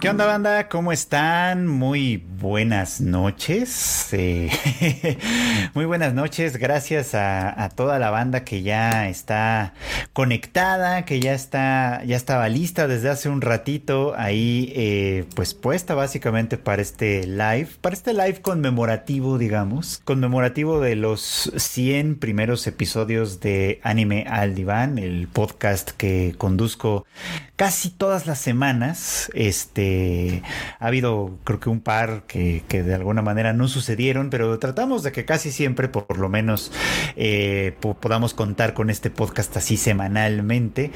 ¿Qué onda banda? ¿Cómo están? Muy buenas noches. Eh, muy buenas noches. Gracias a, toda la banda que ya está conectada, que ya está, ya estaba lista desde hace un ratito ahí, eh, pues puesta básicamente para este live, para este live conmemorativo, digamos, conmemorativo de los 100 primeros episodios de Anime al Diván, el podcast que conduzco casi todas las semanas. Este ha habido, creo que un par que, de alguna manera no sucedieron, pero tratamos de que casi siempre, por lo menos, eh, podamos contar con este podcast así semanalmente.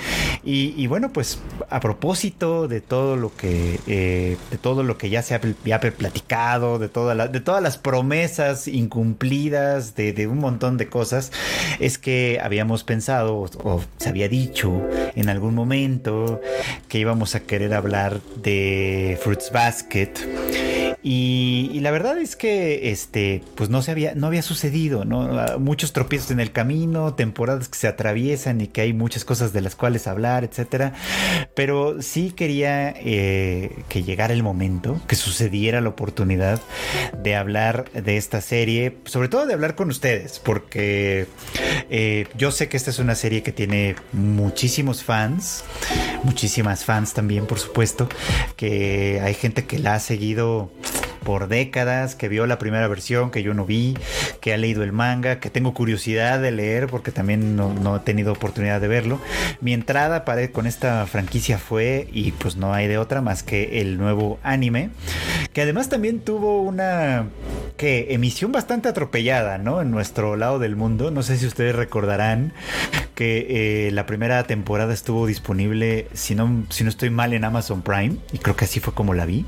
Y, bueno, pues a propósito de todo lo que, eh, de todo lo que ya se ha, platicado, de, toda de todas las promesas incumplidas, de, un montón de cosas, es que habíamos pensado o se había dicho en algún momento que íbamos a querer hablar de Fruits Basket y, la verdad es que este, pues no se había, no había sucedido, ¿no? Ah, muchos tropiezos en el camino, temporadas que se atraviesan y que hay muchas cosas de las cuales hablar, etcétera. Pero sí quería eh, que llegara el momento, que sucediera la oportunidad de hablar de esta serie, sobre todo de hablar con ustedes, porque eh, yo sé que esta es una serie que tiene muchísimos fans, muchísimas fans también, por supuesto, que hay gente que la ha seguido por décadas, que vio la primera versión que yo no vi, que ha leído el manga, que tengo curiosidad de leer porque también no, he tenido oportunidad de verlo. Mi entrada con esta franquicia fue, y pues no hay de otra más que el nuevo anime, que además también tuvo una que emisión bastante atropellada, ¿no? En nuestro lado del mundo. No sé si ustedes recordarán que eh, la primera temporada estuvo disponible, si no, si no estoy mal, en Amazon Prime, y creo que así fue como la vi.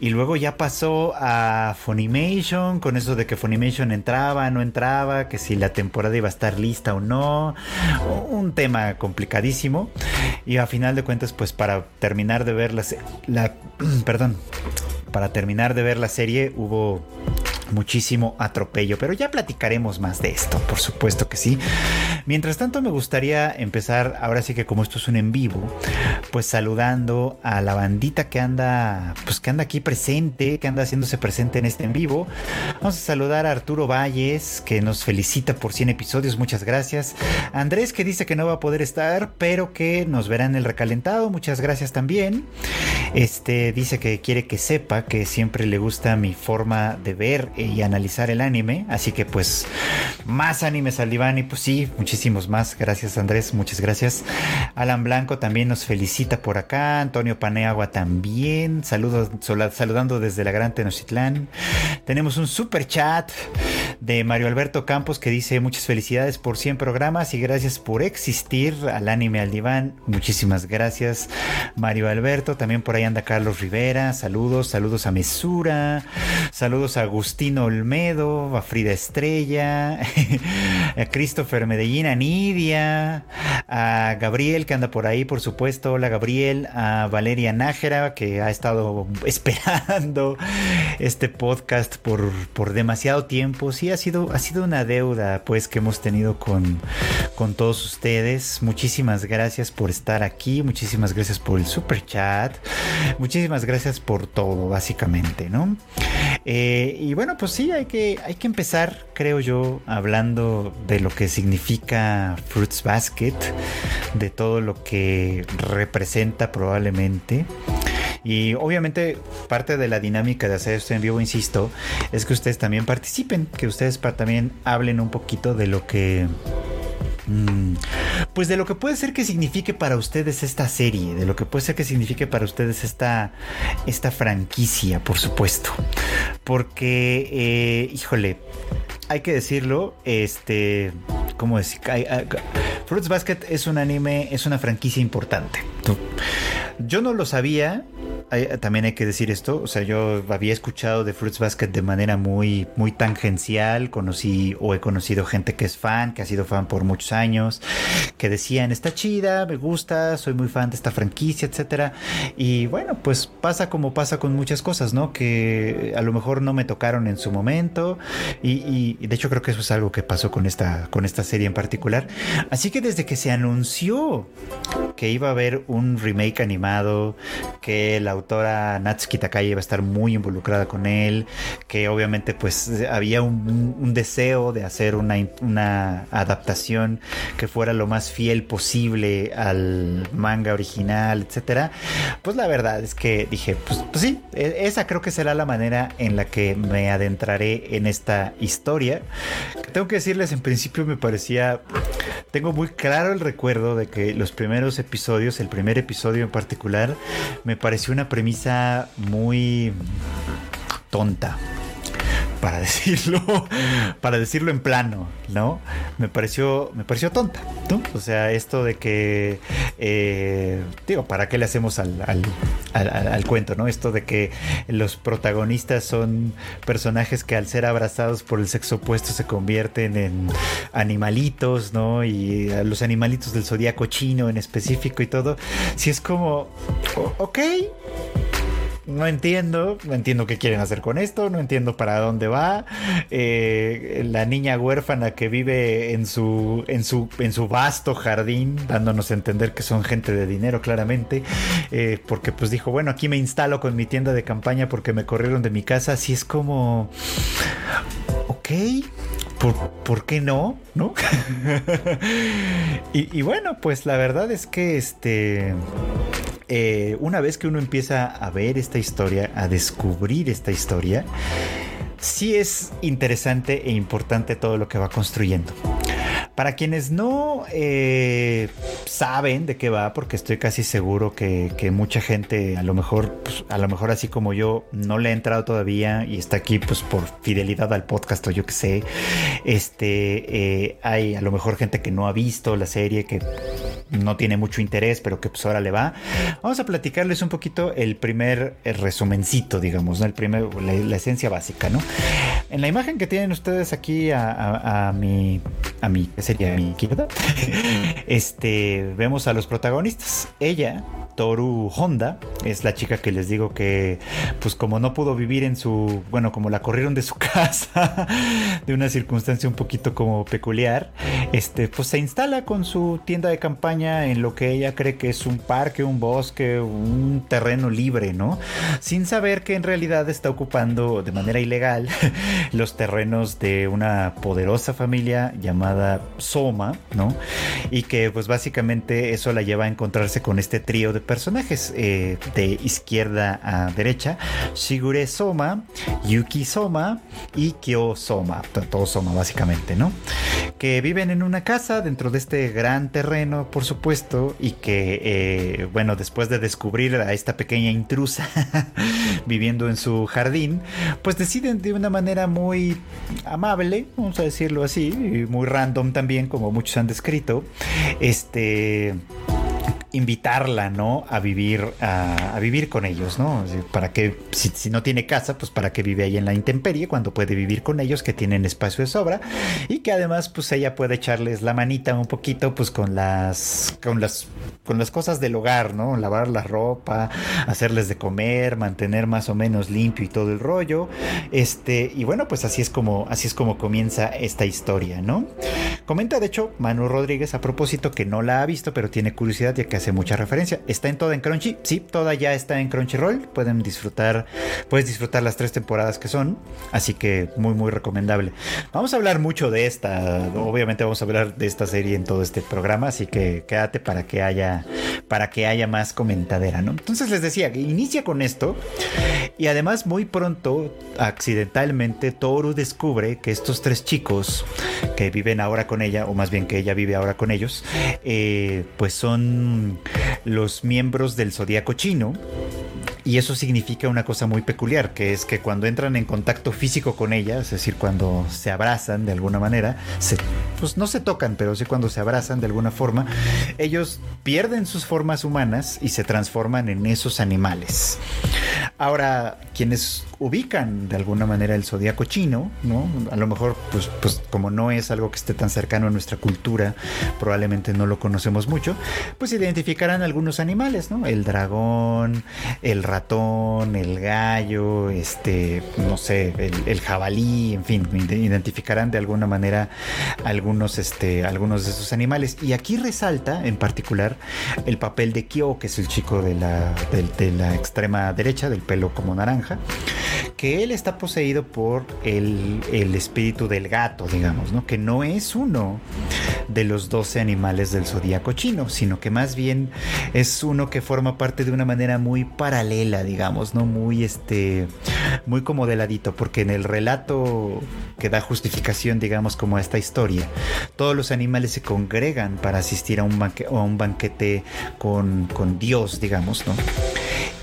Y luego ya pasó a Funimation, con eso de que Funimation entraba, no entraba, que si la temporada iba a estar lista o no. Un tema complicadísimo. Y a final de cuentas, pues para terminar de ver la, la perdón, para terminar de ver la serie hubo muchísimo atropello, pero ya platicaremos más de esto, por supuesto que sí. Mientras tanto me gustaría empezar, ahora sí que como esto es un en vivo, pues saludando a la bandita que anda, pues que anda aquí presente, que anda haciéndose presente en este en vivo. Vamos a saludar a Arturo Valles, que nos felicita por 100 episodios, muchas gracias. Andrés que dice que no va a poder estar, pero que nos verá en el recalentado, muchas gracias también. Este dice que quiere que sepa que siempre le gusta mi forma de ver y analizar el anime. Así que pues más animes al diván pues sí, muchísimos más. Gracias Andrés, muchas gracias. Alan Blanco también nos felicita por acá. Antonio Paneagua también. Saludos, saludando desde la Gran Tenochtitlán. Tenemos un super chat de Mario Alberto Campos que dice muchas felicidades por 100 programas y gracias por existir al anime al diván. Muchísimas gracias Mario Alberto. También por ahí anda Carlos Rivera. Saludos, saludos a Mesura. Saludos a Agustín Olmedo, a Frida Estrella, a Christopher Medellín, a Nidia, a Gabriel que anda por ahí, por supuesto, hola Gabriel, a Valeria Nájera que ha estado esperando este podcast por, por demasiado tiempo. Sí, ha sido, ha sido una deuda pues que hemos tenido con, con todos ustedes. Muchísimas gracias por estar aquí, muchísimas gracias por el super chat, muchísimas gracias por todo, básicamente, ¿no? Eh, y bueno, pues sí, hay que, hay que empezar, creo yo, hablando de lo que significa Fruits Basket, de todo lo que representa probablemente. Y obviamente parte de la dinámica de hacer esto en vivo, insisto, es que ustedes también participen, que ustedes también hablen un poquito de lo que pues de lo que puede ser que signifique para ustedes esta serie, de lo que puede ser que signifique para ustedes esta, esta franquicia, por supuesto. Porque, eh, híjole, hay que decirlo, este, ¿cómo decir? Fruits Basket es un anime, es una franquicia importante. Yo no lo sabía, también hay que decir esto, o sea, yo había escuchado de Fruits Basket de manera muy, muy tangencial, conocí o he conocido gente que es fan, que ha sido fan por muchos años, que decían, está chida, me gusta, soy muy fan de esta franquicia, etcétera. Y bueno, pues pasa como pasa con muchas cosas, ¿no? Que a lo mejor no me tocaron en su momento y, de hecho creo que eso es algo que pasó con esta, con esta serie en particular. Así que desde que se anunció que iba a haber un remake animado, que la autora Natsuki Takaya iba a estar muy involucrada con él, que obviamente pues había un, deseo de hacer una, una, adaptación que fuera lo más fiel posible al manga original, etcétera. Pues la verdad es que dije, pues, pues sí, e, esa creo que será la manera en la que me adentraré en esta historia. tengo que decirles, en principio me parecía, tengo muy claro el recuerdo de que los primeros episodios, el primer episodio en particular, me pareció una premisa muy tonta para decirlo, para decirlo en plano, ¿no? Me pareció, me pareció tonta, ¿no? O sea, esto de que, eh, digo, ¿para qué le hacemos al, al, cuento, ¿no? Esto de que los protagonistas son personajes que al ser abrazados por el sexo opuesto se convierten en animalitos, ¿no? Y los animalitos del zodiaco chino en específico y todo, si es como, ok no entiendo, no entiendo qué quieren hacer con esto, no entiendo para dónde va. Eh, la niña huérfana que vive en su, en su, en su vasto jardín, dándonos a entender que son gente de dinero, claramente, eh, porque pues dijo, bueno, aquí me instalo con mi tienda de campaña porque me corrieron de mi casa, así es como, ok. ¿Por, ¿por, qué no? ¿No? y, bueno, pues la verdad es que este. Eh, una vez que uno empieza a ver esta historia, a descubrir esta historia, sí es interesante e importante todo lo que va construyendo. Para quienes no eh, saben de qué va, porque estoy casi seguro que, mucha gente, a lo mejor, pues, a lo mejor así como yo, no le ha entrado todavía y está aquí, pues por fidelidad al podcast o yo que sé. Este, eh, hay a lo mejor gente que no ha visto la serie, que no tiene mucho interés, pero que pues ahora le va. Vamos a platicarles un poquito el primer resumencito, digamos, el primer, la, esencia básica, ¿no? En la imagen que tienen ustedes aquí a, a mi, a mi sería mi izquierda, este, vemos a los protagonistas. Ella, Toru Honda, es la chica que les digo que, pues como no pudo vivir en su, bueno, como la corrieron de su casa, de una circunstancia un poquito como peculiar, este, pues se instala con su tienda de campaña en lo que ella cree que es un parque, un bosque, un terreno libre, ¿no? Sin saber que en realidad está ocupando de manera ilegal los terrenos de una poderosa familia llamada Soma, ¿no? Y que pues básicamente eso la lleva a encontrarse con este trío de personajes eh, de izquierda a derecha, Shigure Soma, Yuki Soma y Kyo Soma, todo Soma básicamente, ¿no? Que viven en una casa dentro de este gran terreno, por supuesto, y que, eh, bueno, después de descubrir a esta pequeña intrusa viviendo en su jardín, pues deciden de una manera muy amable, vamos a decirlo así, muy random también, como muchos han descrito, este invitarla, ¿no? A vivir, a, vivir con ellos, ¿no? Para que, si, no tiene casa, pues para que vive ahí en la intemperie, cuando puede vivir con ellos, que tienen espacio de sobra, y que además, pues ella puede echarles la manita un poquito, pues con las, con las, con las cosas del hogar, ¿no? Lavar la ropa, hacerles de comer, mantener más o menos limpio y todo el rollo, este, y bueno, pues así es como, así es como comienza esta historia, ¿no? Comenta, de hecho, Manu Rodríguez a propósito que no la ha visto, pero tiene curiosidad ya que hace mucha referencia. Está en toda en Crunchy, sí, toda ya está en Crunchyroll. Pueden disfrutar, puedes disfrutar las tres temporadas que son, así que muy muy recomendable. Vamos a hablar mucho de esta, obviamente vamos a hablar de esta serie en todo este programa, así que quédate para que haya para que haya más comentadera, ¿no? Entonces les decía que inicia con esto y además muy pronto accidentalmente Toru descubre que estos tres chicos que viven ahora con ella, o más bien que ella vive ahora con ellos, eh, pues son los miembros del zodiaco chino. Y eso significa una cosa muy peculiar, que es que cuando entran en contacto físico con ella, es decir, cuando se abrazan de alguna manera, pues no se tocan, pero sí cuando se abrazan de alguna forma, ellos pierden sus formas humanas y se transforman en esos animales. Ahora, quienes ubican de alguna manera el zodiaco chino, ¿no? A lo mejor, pues, pues como no es algo que esté tan cercano a nuestra cultura, probablemente no lo conocemos mucho, pues identificarán algunos animales, ¿no? El dragón, el ratón, el gallo, este, no sé, el, jabalí, en fin, identificarán de alguna manera algunos, este, algunos de esos animales. Y aquí resalta, en particular, el papel de Kyo, que es el chico de la, de la extrema derecha, del pelo como naranja que él está poseído por el, espíritu del gato, digamos, ¿no? Que no es uno de los 12 animales del zodíaco chino, sino que más bien es uno que forma parte de una manera muy paralela, digamos, ¿no? Muy este muy como de ladito, porque en el relato que da justificación, digamos, como a esta historia, todos los animales se congregan para asistir a un, a un banquete con, con Dios, digamos, ¿no?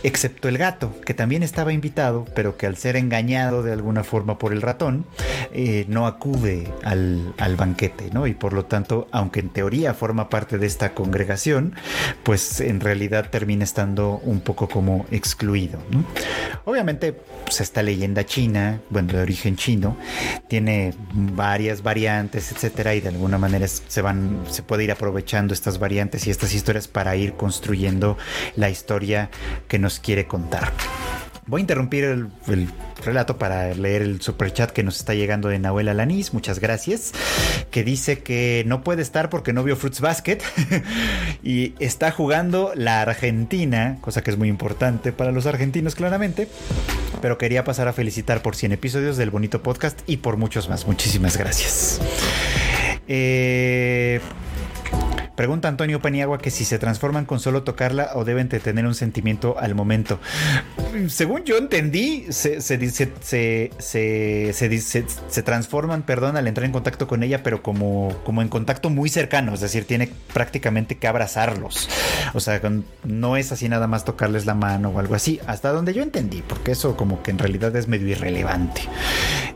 Excepto el gato, que también estaba invitado, pero que al ser engañado de alguna forma por el ratón, eh, no acude al, banquete, ¿no? Y por lo tanto, aunque en teoría forma parte de esta congregación, pues en realidad termina estando un poco como excluido, Obviamente, pues esta leyenda china, bueno, de origen chino, tiene varias variantes, etcétera, y de alguna manera se van, se puede ir aprovechando estas variantes y estas historias para ir construyendo la historia que nos quiere contar. Voy a interrumpir el, relato para leer el super chat que nos está llegando de Nahuel Alanis. Muchas gracias. Que dice que no puede estar porque no vio Fruits Basket y está jugando la Argentina, cosa que es muy importante para los argentinos, claramente. Pero quería pasar a felicitar por 100 episodios del bonito podcast y por muchos más. Muchísimas gracias. Eh. Pregunta Antonio Paniagua que si se transforman con solo tocarla o deben de tener un sentimiento al momento. Según yo entendí, se, se, se, se, transforman, perdón, al entrar en contacto con ella, pero como, como en contacto muy cercano, es decir, tiene prácticamente que abrazarlos. O sea, no es así nada más tocarles la mano o algo así, hasta donde yo entendí, porque eso como que en realidad es medio irrelevante.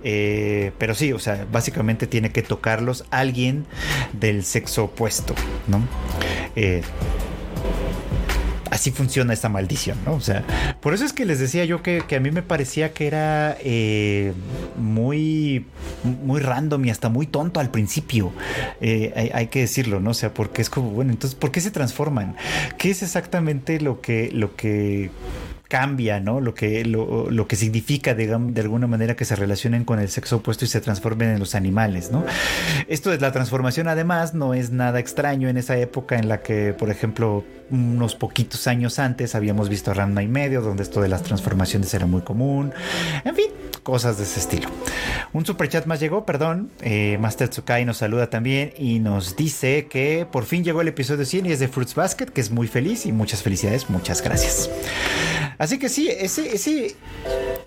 Eh, pero sí, o sea, básicamente tiene que tocarlos alguien del sexo opuesto. Eh, así funciona esta maldición, ¿no? O sea, por eso es que les decía yo que, a mí me parecía que era eh, muy, muy random y hasta muy tonto al principio. Eh, hay, que decirlo, ¿no? O sea, porque es como, bueno, entonces, ¿por qué se transforman? ¿Qué es exactamente lo que, lo que cambia, ¿no? Lo que, lo, que significa, digamos, de alguna manera que se relacionen con el sexo opuesto y se transformen en los animales, ¿no? Esto de la transformación, además, no es nada extraño en esa época en la que, por ejemplo, unos poquitos años antes habíamos visto Ranma y medio, donde esto de las transformaciones era muy común. En fin, cosas de ese estilo. Un super chat más llegó, perdón. Eh, Master Tsukai nos saluda también y nos dice que por fin llegó el episodio 100 y es de Fruits Basket, que es muy feliz y muchas felicidades, muchas gracias. Así que sí, ese, ese,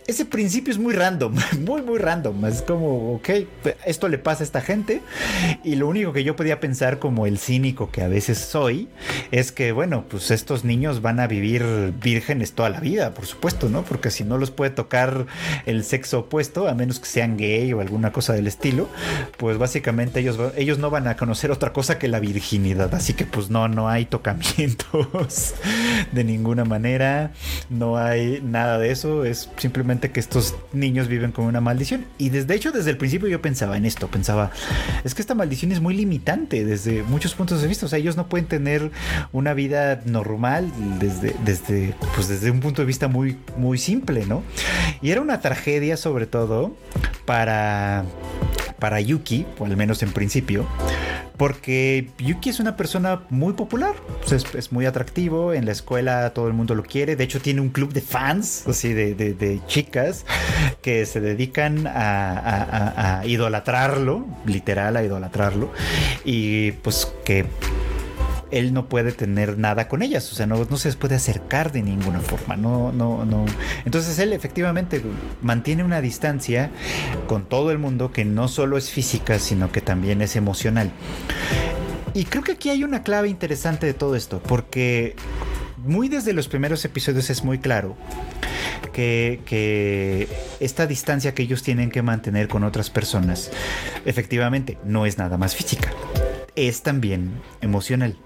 ese principio es muy random, muy, muy random. Es como, ok, esto le pasa a esta gente. Y lo único que yo podía pensar como el cínico que a veces soy, es que, bueno, pues estos niños van a vivir vírgenes toda la vida, por supuesto, ¿no? Porque si no los puede tocar el sexo opuesto, a menos que sean gay o alguna cosa del estilo, pues básicamente ellos, ellos no van a conocer otra cosa que la virginidad. Así que pues no, no hay tocamientos de ninguna manera. No hay nada de eso, es simplemente que estos niños viven con una maldición. Y desde hecho, desde el principio yo pensaba en esto, pensaba, es que esta maldición es muy limitante desde muchos puntos de vista, o sea, ellos no pueden tener una vida normal desde, desde, pues desde un punto de vista muy, muy simple, ¿no? Y era una tragedia sobre todo para, para Yuki, o al menos en principio, porque Yuki es una persona muy popular, es, muy atractivo, en la escuela todo el mundo lo quiere, de hecho tiene un club de fans, así de, chicas, que se dedican a, a idolatrarlo, literal a idolatrarlo, y pues que él no puede tener nada con ellas, o sea, no, se les puede acercar de ninguna forma, no, no, no. Entonces él efectivamente mantiene una distancia con todo el mundo que no solo es física, sino que también es emocional. Y creo que aquí hay una clave interesante de todo esto, porque muy desde los primeros episodios es muy claro que, esta distancia que ellos tienen que mantener con otras personas, efectivamente, no es nada más física, es también emocional.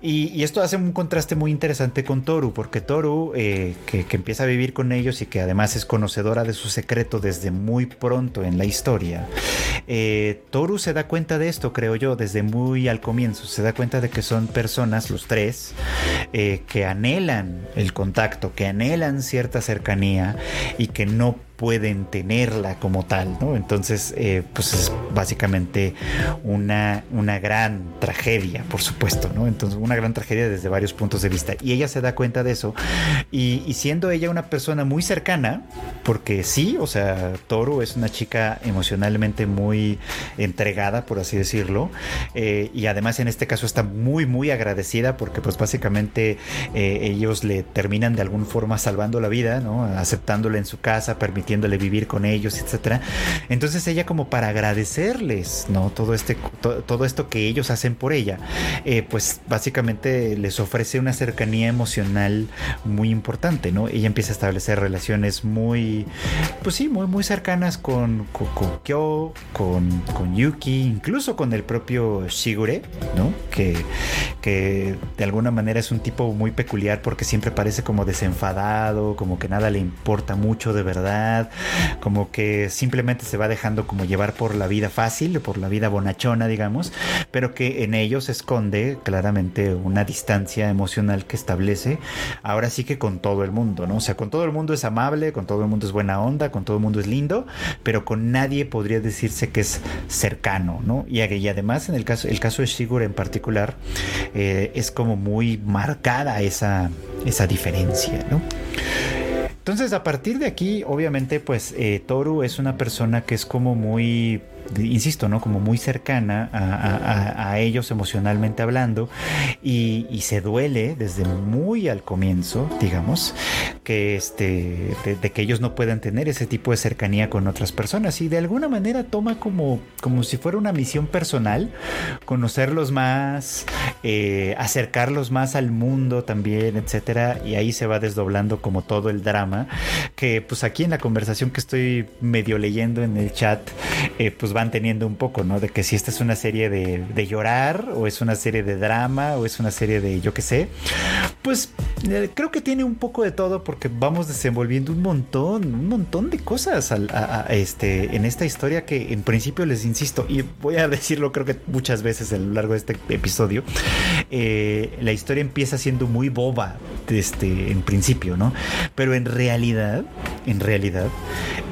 Y, esto hace un contraste muy interesante con Toru, porque Toru, eh, que, empieza a vivir con ellos y que además es conocedora de su secreto desde muy pronto en la historia, eh, Toru se da cuenta de esto, creo yo, desde muy al comienzo. Se da cuenta de que son personas, los tres, eh, que anhelan el contacto, que anhelan cierta cercanía y que no pueden tenerla como tal, ¿no? Entonces, eh, pues es básicamente una, una gran tragedia, por supuesto, ¿no? Entonces, una gran tragedia desde varios puntos de vista. Y ella se da cuenta de eso. Y, siendo ella una persona muy cercana, porque sí, o sea, Toro es una chica emocionalmente muy entregada, por así decirlo. Eh, y además en este caso está muy, muy agradecida porque pues básicamente eh, ellos le terminan de alguna forma salvando la vida, ¿no? Aceptándole en su casa, permitiendo vivir con ellos, etcétera. Entonces ella como para agradecerles, ¿no? Todo este, todo esto que ellos hacen por ella, eh, pues básicamente les ofrece una cercanía emocional muy importante, ¿no? Ella empieza a establecer relaciones muy, pues sí, muy, muy cercanas con, con, Kyo, con, con, Yuki, incluso con el propio Shigure, ¿no? Que, que de alguna manera es un tipo muy peculiar porque siempre parece como desenfadado, como que nada le importa mucho de verdad como que simplemente se va dejando como llevar por la vida fácil, por la vida bonachona, digamos, pero que en ellos esconde claramente una distancia emocional que establece, ahora sí que con todo el mundo, ¿no? O sea, con todo el mundo es amable, con todo el mundo es buena onda, con todo el mundo es lindo, pero con nadie podría decirse que es cercano, ¿no? Y, además en el caso, el caso de Shigur en particular, eh, es como muy marcada esa, esa diferencia, ¿no? Entonces, a partir de aquí, obviamente, pues eh, Toru es una persona que es como muy insisto, ¿no? Como muy cercana a, ellos emocionalmente hablando. Y, se duele desde muy al comienzo, digamos, que este, de, que ellos no puedan tener ese tipo de cercanía con otras personas. Y de alguna manera toma como, como si fuera una misión personal, conocerlos más, eh, acercarlos más al mundo también, etcétera, y ahí se va desdoblando como todo el drama que pues aquí en la conversación que estoy medio leyendo en el chat, eh, pues van teniendo un poco, ¿no? De que si esta es una serie de, de llorar, o es una serie de drama, o es una serie de yo qué sé, pues eh, creo que tiene un poco de todo porque vamos desenvolviendo un montón, un montón de cosas este, en esta historia que en principio les insisto, y voy a decirlo creo que muchas veces a lo largo de este episodio, eh, la historia empieza siendo muy boba este, en principio, ¿no? Pero en realidad, en realidad,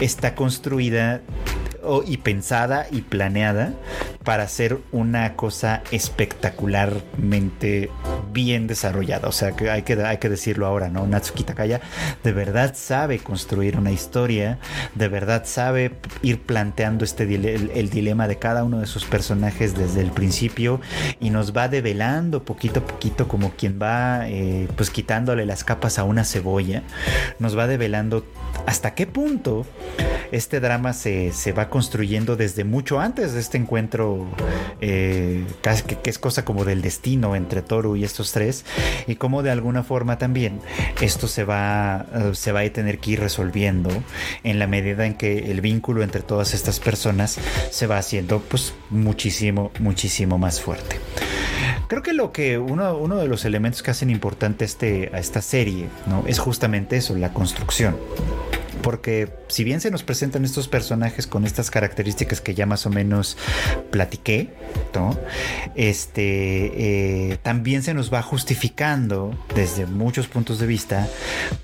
está construida y pensada y planeada para hacer una cosa espectacularmente bien desarrollada. O sea, que hay que, hay que decirlo ahora, ¿no? Natsuki Takaya de verdad sabe construir una historia, de verdad sabe ir planteando este el, dilema de cada uno de sus personajes desde el principio y nos va develando poquito a poquito como quien va eh, pues quitándole las capas a una cebolla, nos va develando hasta qué punto este drama se, se va construyendo desde mucho antes de este encuentro, eh, casi que, es cosa como del destino entre Toru y estos tres, y cómo de alguna forma también esto se va, eh, se va a tener que ir resolviendo en la medida en que el vínculo entre todas estas personas se va haciendo pues muchísimo, muchísimo más fuerte. Creo que lo que uno, uno de los elementos que hacen importante este, a esta serie ¿no? es justamente eso, la construcción porque si bien se nos presentan estos personajes con estas características que ya más o menos platiqué, este, eh, también se nos va justificando desde muchos puntos de vista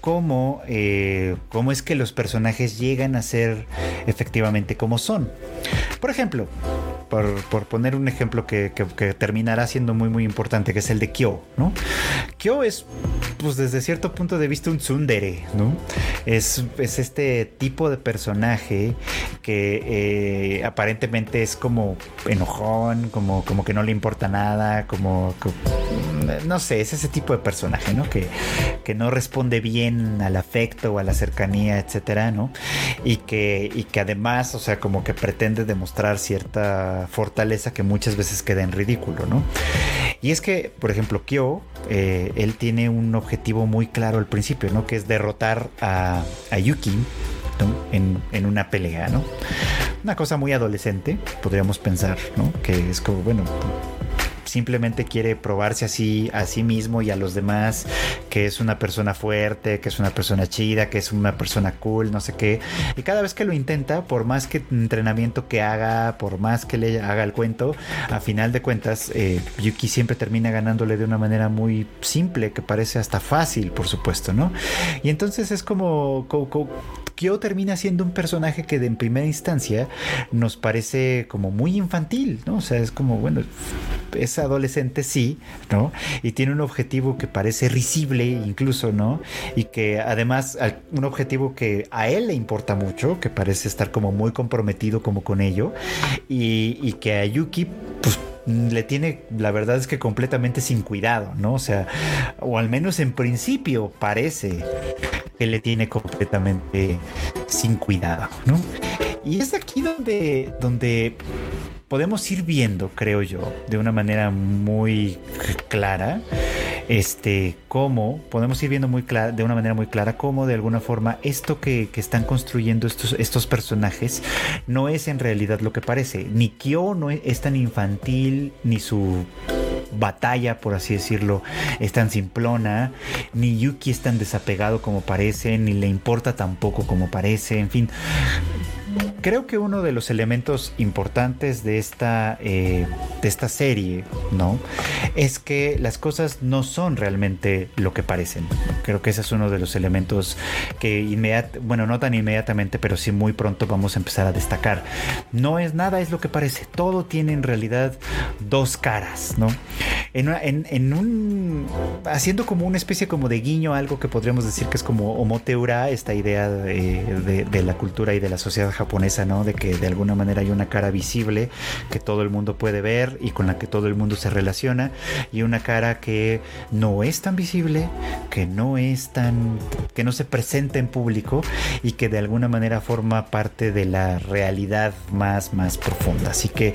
cómo, eh, cómo es que los personajes llegan a ser efectivamente como son. Por ejemplo, por, poner un ejemplo que, terminará siendo muy muy importante, que es el de Kyo, ¿no? Kyo es, pues desde cierto punto de vista, un tsundere, ¿no? Es, es este tipo de personaje que eh, aparentemente es como enojón, como, como que no le importa nada, como, no sé, es ese tipo de personaje, ¿no? Que, que no responde bien al afecto o a la cercanía, etcétera, ¿no? Y que, y que además, o sea, como que pretende demostrar cierta fortaleza que muchas veces queda en ridículo, ¿no? Y es que, por ejemplo, Kyo, eh, él tiene un objetivo muy claro al principio, ¿no? Que es derrotar a, Yuki en, en, una pelea, ¿no? Una cosa muy adolescente, podríamos pensar, ¿no? Que es como, bueno, simplemente quiere probarse así a sí mismo y a los demás que es una persona fuerte, que es una persona chida, que es una persona cool, no sé qué. Y cada vez que lo intenta, por más que entrenamiento que haga, por más que le haga el cuento, a final de cuentas, eh, Yuki siempre termina ganándole de una manera muy simple, que parece hasta fácil, por supuesto, ¿no? Y entonces es como, como, Kyo termina siendo un personaje que en primera instancia nos parece como muy infantil, ¿no? O sea, es como, bueno, es adolescente, sí, ¿no? Y tiene un objetivo que parece risible incluso, ¿no? Y que además, un objetivo que a él le importa mucho, que parece estar como muy comprometido como con ello, y, y que a Yuki, pues le tiene, la verdad es que completamente sin cuidado, ¿no? O sea, o al menos en principio parece que le tiene completamente sin cuidado, ¿no? Y es aquí donde, donde podemos ir viendo, creo yo, de una manera muy clara, este, cómo, podemos ir viendo muy clara, de una manera muy clara cómo de alguna forma esto que, están construyendo estos, estos personajes no es en realidad lo que parece. Ni Kyo no es tan infantil, ni su batalla, por así decirlo, es tan simplona, ni Yuki es tan desapegado como parece, ni le importa tampoco como parece, en fin creo que uno de los elementos importantes de esta, eh, de esta serie, ¿no? Es que las cosas no son realmente lo que parecen. Creo que ese es uno de los elementos que inmediatamente, bueno, no tan inmediatamente, pero sí muy pronto vamos a empezar a destacar. No es nada, es lo que parece. Todo tiene en realidad dos caras, ¿no? En, un. haciendo como una especie como de guiño, algo que podríamos decir que es como homoteura, esta idea de, de la cultura y de la sociedad japonesa de que de alguna manera hay una cara visible que todo el mundo puede ver y con la que todo el mundo se relaciona y una cara que no es tan visible, que no es tan que no se presenta en público y que de alguna manera forma parte de la realidad más más profunda. Así que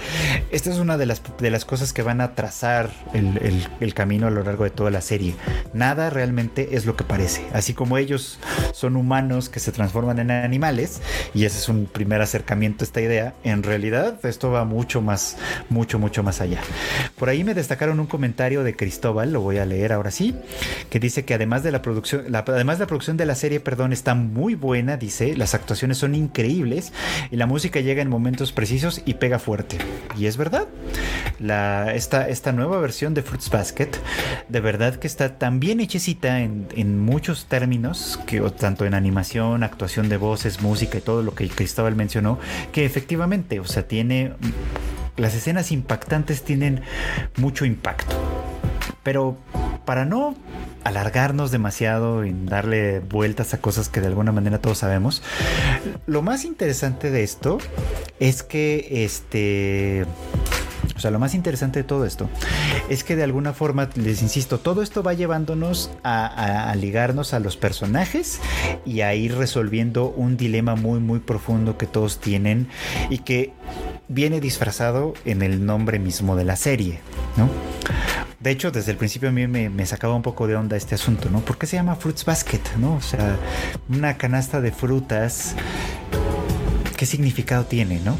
esta es una de las de las cosas que van a trazar el, el camino a lo largo de toda la serie. Nada realmente es lo que parece. Así como ellos son humanos que se transforman en animales y ese es un primer acercamiento a esta idea, en realidad esto va mucho más, mucho, mucho más allá. Por ahí me destacaron un comentario de Cristóbal, lo voy a leer ahora sí, que dice que además de la producción, la, además la producción de la serie, perdón, está muy buena, dice, las actuaciones son increíbles y la música llega en momentos precisos y pega fuerte. Y es verdad, la, esta, esta nueva versión de Fruits Basket, de verdad que está tan bien hechecita en, en muchos términos, que tanto en animación, actuación de voces, música y todo lo que Cristóbal mencionó que efectivamente, o sea, tiene... Las escenas impactantes tienen mucho impacto. Pero para no alargarnos demasiado y darle vueltas a cosas que de alguna manera todos sabemos, lo más interesante de esto es que este sea, lo más interesante de todo esto es que de alguna forma, les insisto, todo esto va llevándonos a, ligarnos a los personajes y a ir resolviendo un dilema muy, muy profundo que todos tienen y que viene disfrazado en el nombre mismo de la serie, ¿no? De hecho, desde el principio a mí me, me, sacaba un poco de onda este asunto, ¿no? ¿Por qué se llama Fruits Basket, ¿no? O sea, una canasta de frutas, ¿qué significado tiene, ¿no?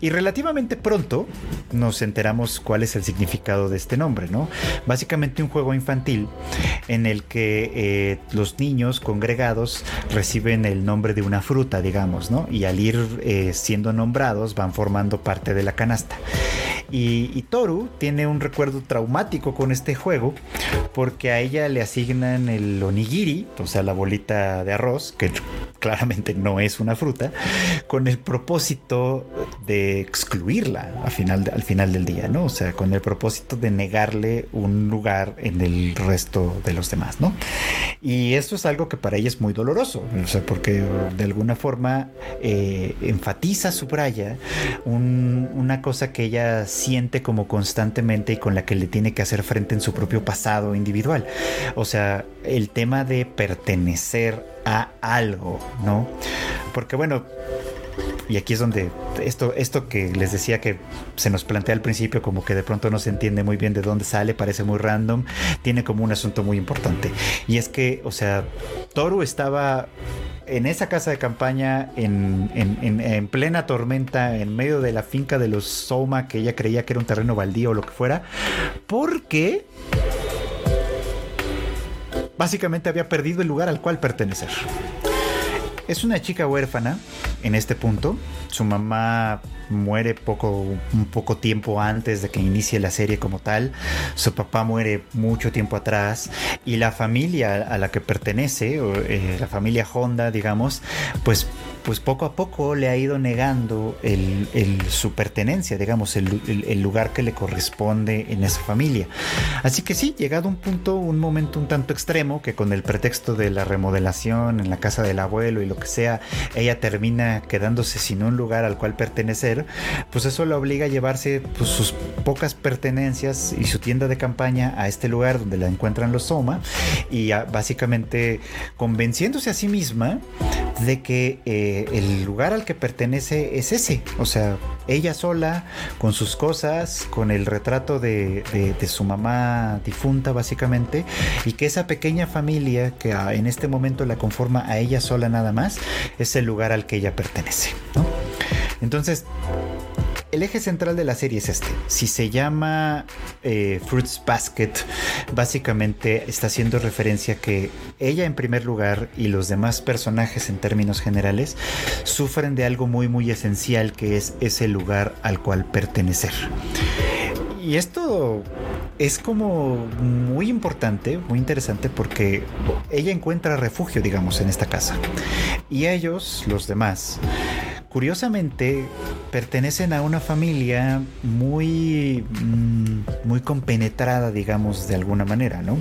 Y relativamente pronto nos enteramos cuál es el significado de este nombre, ¿no? Básicamente un juego infantil en el que eh, los niños congregados reciben el nombre de una fruta, digamos, ¿no? Y al ir eh, siendo nombrados van formando parte de la canasta. Y, Toru tiene un recuerdo traumático con este juego porque a ella le asignan el onigiri, o sea, la bolita de arroz, que claramente no es una fruta, con el propósito de excluirla al final, al final del día, ¿no? O sea, con el propósito de negarle un lugar en el resto de los demás, ¿no? Y esto es algo que para ella es muy doloroso, o sea, porque de alguna forma eh, enfatiza, subraya una cosa que ella siente como constantemente y con la que le tiene que hacer frente en su propio pasado individual. O sea, el tema de pertenecer a algo, ¿no? Porque bueno, y aquí es donde esto, esto que les decía que se nos plantea al principio, como que de pronto no se entiende muy bien de dónde sale, parece muy random, tiene como un asunto muy importante. Y es que, o sea, Toru estaba en esa casa de campaña, en, en, plena tormenta, en medio de la finca de los Soma, que ella creía que era un terreno baldío o lo que fuera, porque básicamente había perdido el lugar al cual pertenecer. Es una chica huérfana en este punto. Su mamá muere poco, un poco tiempo antes de que inicie la serie como tal. Su papá muere mucho tiempo atrás y la familia a la que pertenece, eh, la familia Honda, digamos, pues pues poco a poco le ha ido negando el, su pertenencia, digamos, el, lugar que le corresponde en esa familia. Así que sí, llegado un punto, un momento un tanto extremo, que con el pretexto de la remodelación en la casa del abuelo y lo que sea, ella termina quedándose sin un lugar al cual pertenecer, pues eso la obliga a llevarse pues, sus pocas pertenencias y su tienda de campaña a este lugar donde la encuentran los Soma y básicamente convenciéndose a sí misma de que eh, el lugar al que pertenece es ese, o sea, ella sola, con sus cosas, con el retrato de, de, su mamá difunta básicamente, y que esa pequeña familia que en este momento la conforma a ella sola nada más, es el lugar al que ella pertenece. Entonces, el eje central de la serie es este. Si se llama eh, Fruits Basket, básicamente está haciendo referencia que ella en primer lugar y los demás personajes en términos generales sufren de algo muy muy esencial que es ese lugar al cual pertenecer. Y esto es como muy importante, muy interesante porque ella encuentra refugio, digamos, en esta casa. Y ellos, los demás, curiosamente pertenecen a una familia muy, mm, muy compenetrada, digamos, de alguna manera, ¿no?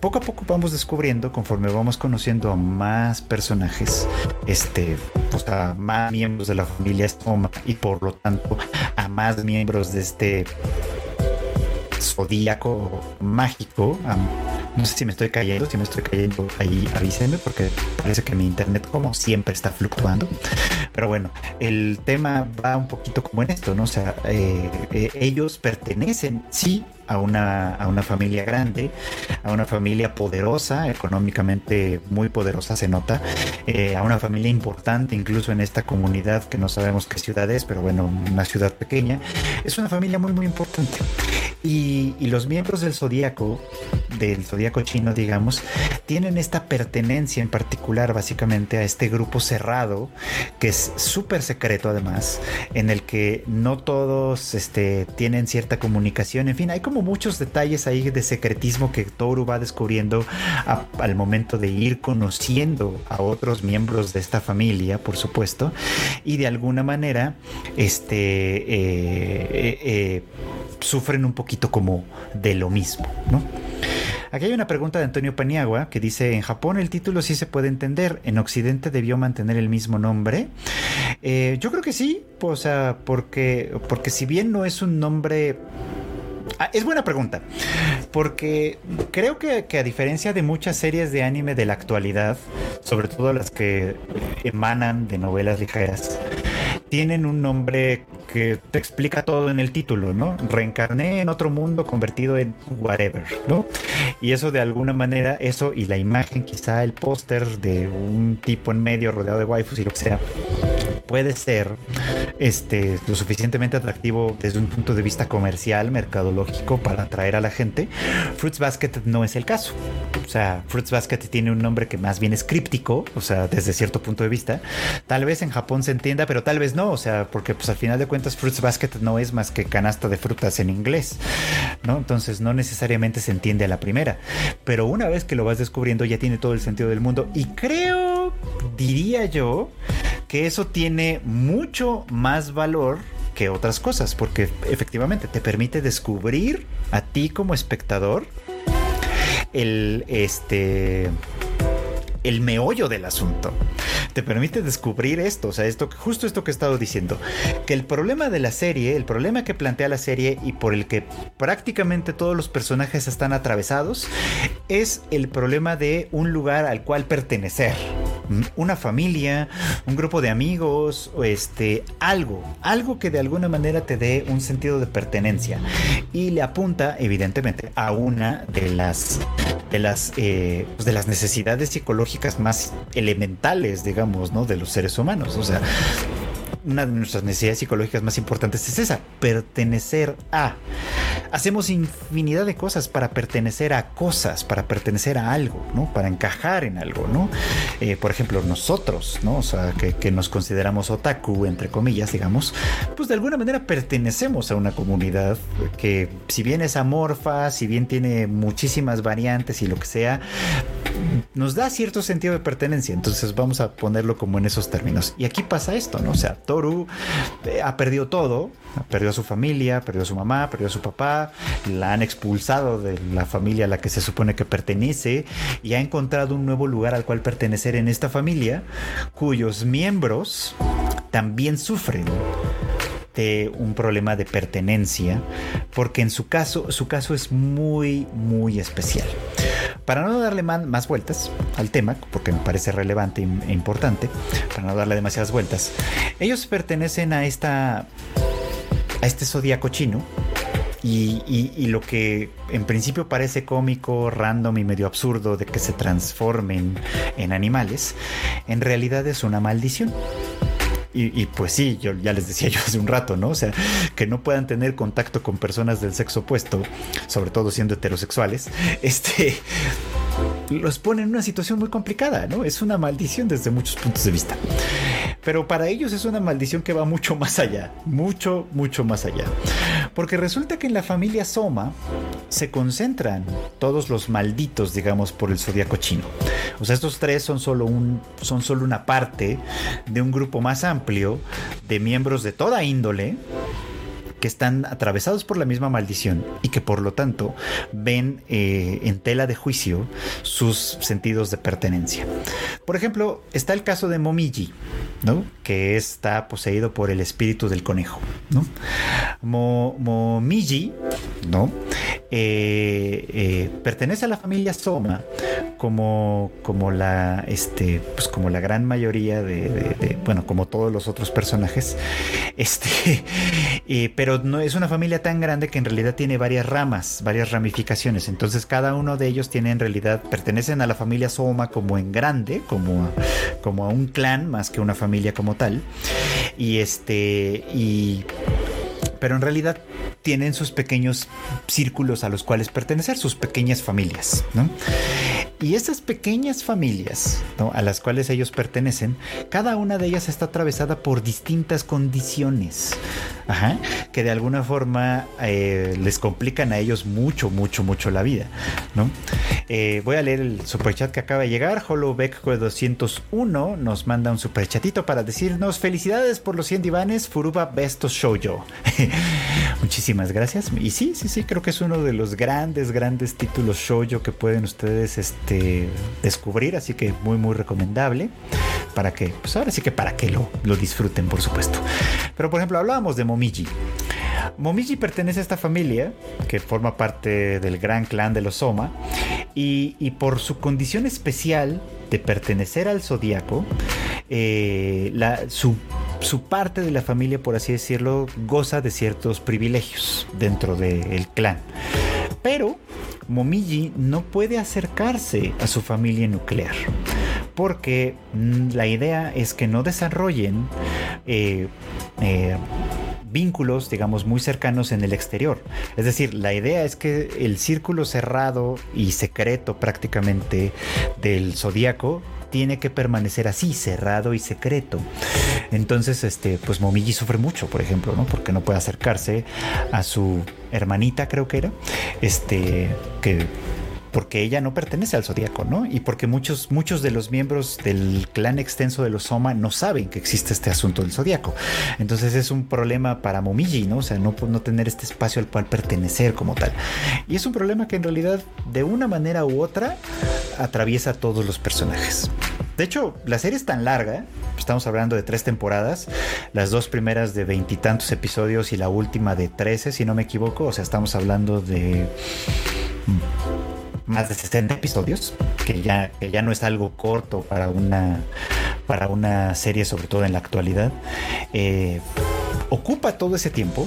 Poco a poco vamos descubriendo, conforme vamos conociendo a más personajes, este, pues a más miembros de la familia Stoma y por lo tanto a más miembros de este zodíaco mágico, no sé si me estoy cayendo, si me estoy cayendo ahí avísenme porque parece que mi internet como siempre está fluctuando. Pero bueno, el tema va un poquito como en esto, ¿no? O sea, eh, eh, ellos pertenecen, sí, a una, a una familia grande, a una familia poderosa, económicamente muy poderosa se nota, eh, a una familia importante incluso en esta comunidad que no sabemos qué ciudad es, pero bueno, una ciudad pequeña. Es una familia muy muy importante. Y, los miembros del zodíaco, del zodíaco chino, digamos, tienen esta pertenencia en particular básicamente a este grupo cerrado, que es súper secreto además, en el que no todos este, tienen cierta comunicación, en fin, hay como muchos detalles ahí de secretismo que Toru va descubriendo al momento de ir conociendo a otros miembros de esta familia, por supuesto, y de alguna manera, este, eh, eh, eh, sufren un poquito como de lo mismo. Aquí hay una pregunta de Antonio Paniagua que dice, en Japón el título sí se puede entender, en Occidente debió mantener el mismo nombre. yo creo que sí, o sea, porque, porque si bien no es un nombre Ah, es buena pregunta, porque creo que, a diferencia de muchas series de anime de la actualidad, sobre todo las que emanan de novelas ligeras, tienen un nombre que te explica todo en el título, ¿no? Reencarné en otro mundo convertido en whatever, ¿no? Y eso de alguna manera, eso y la imagen, quizá el póster de un tipo en medio rodeado de waifus y lo que sea, puede ser este, lo suficientemente atractivo desde un punto de vista comercial, mercadológico, para atraer a la gente. Fruits Basket no es el caso. O sea, Fruits Basket tiene un nombre que más bien es críptico, o sea, desde cierto punto de vista. Tal vez en Japón se entienda, pero tal vez no, o sea, porque pues al final de cuentas Fruits Basket no es más que canasta de frutas en inglés, ¿no? Entonces no necesariamente se entiende a la primera, pero una vez que lo vas descubriendo ya tiene todo el sentido del mundo y creo, diría yo, que eso tiene mucho más valor que otras cosas, porque efectivamente te permite descubrir a ti como espectador el este el meollo del asunto. Te permite descubrir esto, o sea, esto, justo esto que he estado diciendo, que el problema de la serie, el problema que plantea la serie y por el que prácticamente todos los personajes están atravesados, es el problema de un lugar al cual pertenecer. Una familia, un grupo de amigos, o este, algo, algo que de alguna manera te dé un sentido de pertenencia. Y le apunta, evidentemente, a una de las de las, eh, pues de las necesidades psicológicas más elementales, digamos, ¿no? De los seres humanos. O sea, una de nuestras necesidades psicológicas más importantes es esa, pertenecer a. Hacemos infinidad de cosas para pertenecer a cosas, para pertenecer a algo, ¿no? Para encajar en algo, ¿no? Eh, por ejemplo, nosotros, ¿no? O sea, que, que, nos consideramos otaku, entre comillas, digamos, pues de alguna manera pertenecemos a una comunidad que si bien es amorfa, si bien tiene muchísimas variantes y lo que sea, nos da cierto sentido de pertenencia. Entonces vamos a ponerlo como en esos términos. Y aquí pasa esto, ¿no? O sea, Toru eh, ha perdido todo, perdió a su familia, perdió a su mamá, perdió a su papá, la han expulsado de la familia a la que se supone que pertenece y ha encontrado un nuevo lugar al cual pertenecer en esta familia, cuyos miembros también sufren de un problema de pertenencia, porque en su caso, su caso es muy, muy especial. Para no darle más vueltas al tema, porque me parece relevante e importante, para no darle demasiadas vueltas, ellos pertenecen a esta a este zodiaco chino y, lo que en principio parece cómico, random y medio absurdo de que se transformen en animales, en realidad es una maldición. Y, pues sí, yo ya les decía yo hace un rato, ¿no? O sea, que no puedan tener contacto con personas del sexo opuesto, sobre todo siendo heterosexuales, este los pone en una situación muy complicada, ¿no? Es una maldición desde muchos puntos de vista. Pero para ellos es una maldición que va mucho más allá, mucho, mucho más allá. Porque resulta que en la familia Soma se concentran todos los malditos, digamos, por el zodiaco chino. O sea, estos tres son solo, un, son solo una parte de un grupo más amplio de miembros de toda índole que están atravesados por la misma maldición y que por lo tanto ven eh, en tela de juicio sus sentidos de pertenencia. Por ejemplo, está el caso de Momiji, ¿no? que está poseído por el espíritu del conejo. ¿no? Momiji ¿no? Eh, eh, pertenece a la familia Soma como, como, la, este, pues como la gran mayoría de, bueno, como todos los otros personajes, este, pero pero no es una familia tan grande que en realidad tiene varias ramas, varias ramificaciones. Entonces cada uno de ellos tiene en realidad, pertenecen a la familia Soma como en grande, como, como a un clan más que una familia como tal. Y este, y pero en realidad tienen sus pequeños círculos a los cuales pertenecer, sus pequeñas familias, ¿no? Y esas pequeñas familias a las cuales ellos pertenecen, cada una de ellas está atravesada por distintas condiciones que de alguna forma eh, les complican a ellos mucho, mucho, mucho la vida. ¿no? Eh, voy a leer el superchat que acaba de llegar. Holobeck 201 nos manda un superchatito para decirnos felicidades por los 100 divanes, Furuba Besto Shoujo. Muchísimas gracias. Y sí, sí, sí, creo que es uno de los grandes, grandes títulos shoujo que pueden ustedes este, descubrir, así que muy, muy recomendable para que, pues ahora sí que para que lo, lo disfruten, por supuesto. Pero por ejemplo, hablábamos de Momiji. Momiji pertenece a esta familia que forma parte del gran clan de los Soma y, por su condición especial de pertenecer al zodiaco, eh, su, parte de la familia, por así decirlo, goza de ciertos privilegios dentro del clan. Pero Momiji no puede acercarse a su familia nuclear porque mm, la idea es que no desarrollen eh, eh, vínculos, digamos, muy cercanos en el exterior. Es decir, la idea es que el círculo cerrado y secreto prácticamente del zodíaco tiene que permanecer así, cerrado y secreto. Entonces, este, pues Momiji sufre mucho, por ejemplo, ¿no? Porque no puede acercarse a su hermanita, creo que era, este, que porque ella no pertenece al zodiaco, ¿no? Y porque muchos, muchos de los miembros del clan extenso de los Soma no saben que existe este asunto del zodiaco. Entonces es un problema para Momiji, ¿no? O sea, no, no tener este espacio al cual pertenecer como tal. Y es un problema que en realidad, de una manera u otra, atraviesa a todos los personajes. De hecho, la serie es tan larga, estamos hablando de tres temporadas, las dos primeras de veintitantos episodios y la última de trece, si no me equivoco, o sea, estamos hablando de más de 60 episodios, que ya, que ya no es algo corto para una, para una serie, sobre todo en la actualidad. Eh, ocupa todo ese tiempo,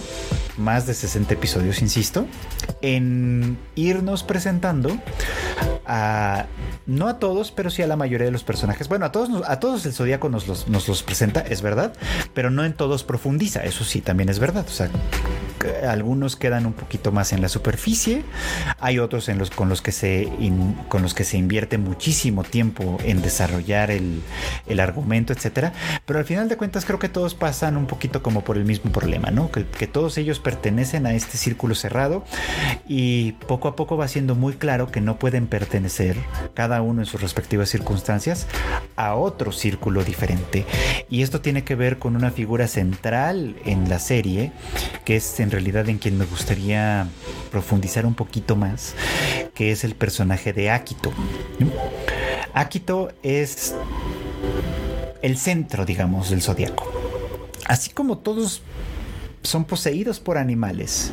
más de 60 episodios, insisto, en irnos presentando a, no a todos, pero sí a la mayoría de los personajes. Bueno, a todos, a todos el Zodíaco nos los, nos los presenta, es verdad, pero no en todos profundiza, eso sí, también es verdad. O sea, algunos quedan un poquito más en la superficie, hay otros con, los que se con los que se invierte muchísimo tiempo en desarrollar el, el, argumento, etcétera, pero al final de cuentas creo que todos pasan un poquito como por el mismo problema, ¿no? Que, que todos ellos pertenecen a este círculo cerrado y poco a poco va siendo muy claro que no pueden pertenecer, cada uno en sus respectivas circunstancias, a otro círculo diferente. Y esto tiene que ver con una figura central en la serie, que es en realidad en quien me gustaría profundizar un poquito más, que es el personaje de Akito. Akito es el centro, digamos, del zodiaco. Así como todos son poseídos por animales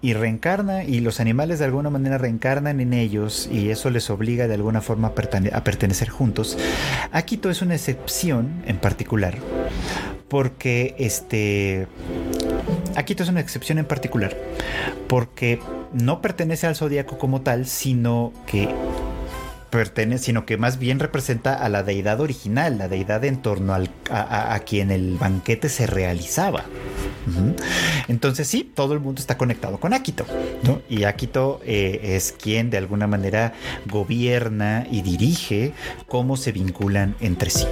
y reencarna y los animales de alguna manera reencarnan en ellos y eso les obliga de alguna forma a, pertenecer juntos. Akito es una excepción en particular porque este Akito es una excepción en particular porque no pertenece al zodiaco como tal, sino que pertenece, sino que más bien representa a la deidad original, la deidad en torno al, a, quien el banquete se realizaba. Entonces sí, todo el mundo está conectado con Akito, Y Akito eh, es quien de alguna manera gobierna y dirige cómo se vinculan entre sí.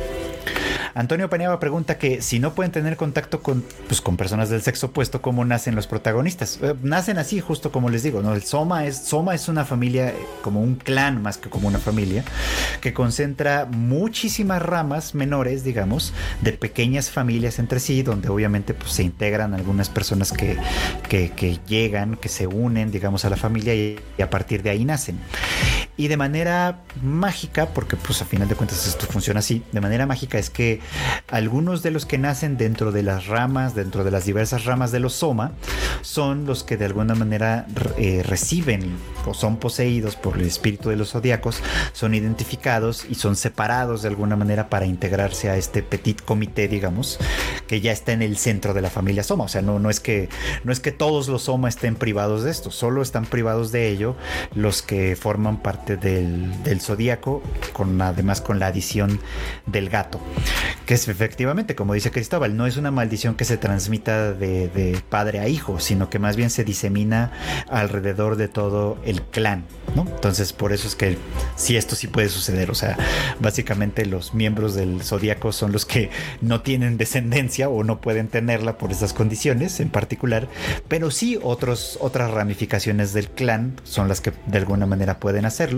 Antonio Paniagua pregunta que si no pueden tener contacto con, pues, con personas del sexo opuesto, ¿cómo nacen los protagonistas? Eh, nacen así, justo como les digo, ¿no? El Soma es, Soma es una familia, eh, como un clan más que como una familia, que concentra muchísimas ramas menores, digamos, de pequeñas familias entre sí, donde obviamente pues, se integran algunas personas que, que, llegan, que se unen, digamos, a la familia y, y, a partir de ahí nacen. Y de manera mágica, porque pues a final de cuentas esto funciona así, de manera mágica es que algunos de los que nacen dentro de las ramas, dentro de las diversas ramas de los soma, son los que de alguna manera eh, reciben o son poseídos por el espíritu de los zodiacos, son identificados y son separados de alguna manera para integrarse a este petit comité, digamos, que ya está en el centro de la familia soma. O sea, no, no, es, que, no es que todos los soma estén privados de esto, solo están privados de ello los que forman parte del, del zodíaco, con, además con la adición del gato que es efectivamente, como dice Cristóbal, no es una maldición que se transmita de, padre a hijo, sino que más bien se disemina alrededor de todo el clan, ¿no? Entonces, por eso es que sí, esto sí puede suceder, o sea, básicamente los miembros del zodiaco son los que no tienen descendencia o no pueden tenerla por esas condiciones en particular, pero sí otros, otras ramificaciones del clan son las que de alguna manera pueden hacerlo.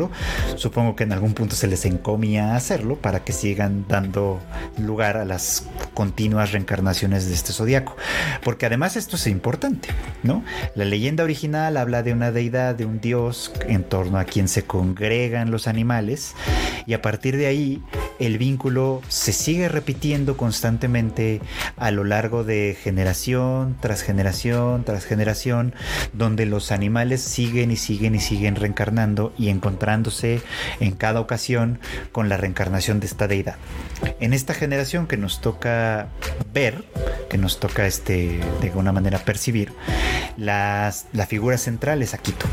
Supongo que en algún punto se les encomia hacerlo para que sigan dando lugar a las continuas reencarnaciones de este zodiaco. Porque además esto es importante, ¿no? La leyenda original habla de una deidad, de un dios en torno a quien se congregan los animales y a partir de ahí el vínculo se sigue repitiendo constantemente a lo largo de generación tras generación tras generación, donde los animales siguen y siguen y siguen reencarnando y en cada ocasión con la reencarnación de esta deidad. En esta generación que nos toca ver, que nos toca este, de alguna manera percibir, las, la figura central es Akito.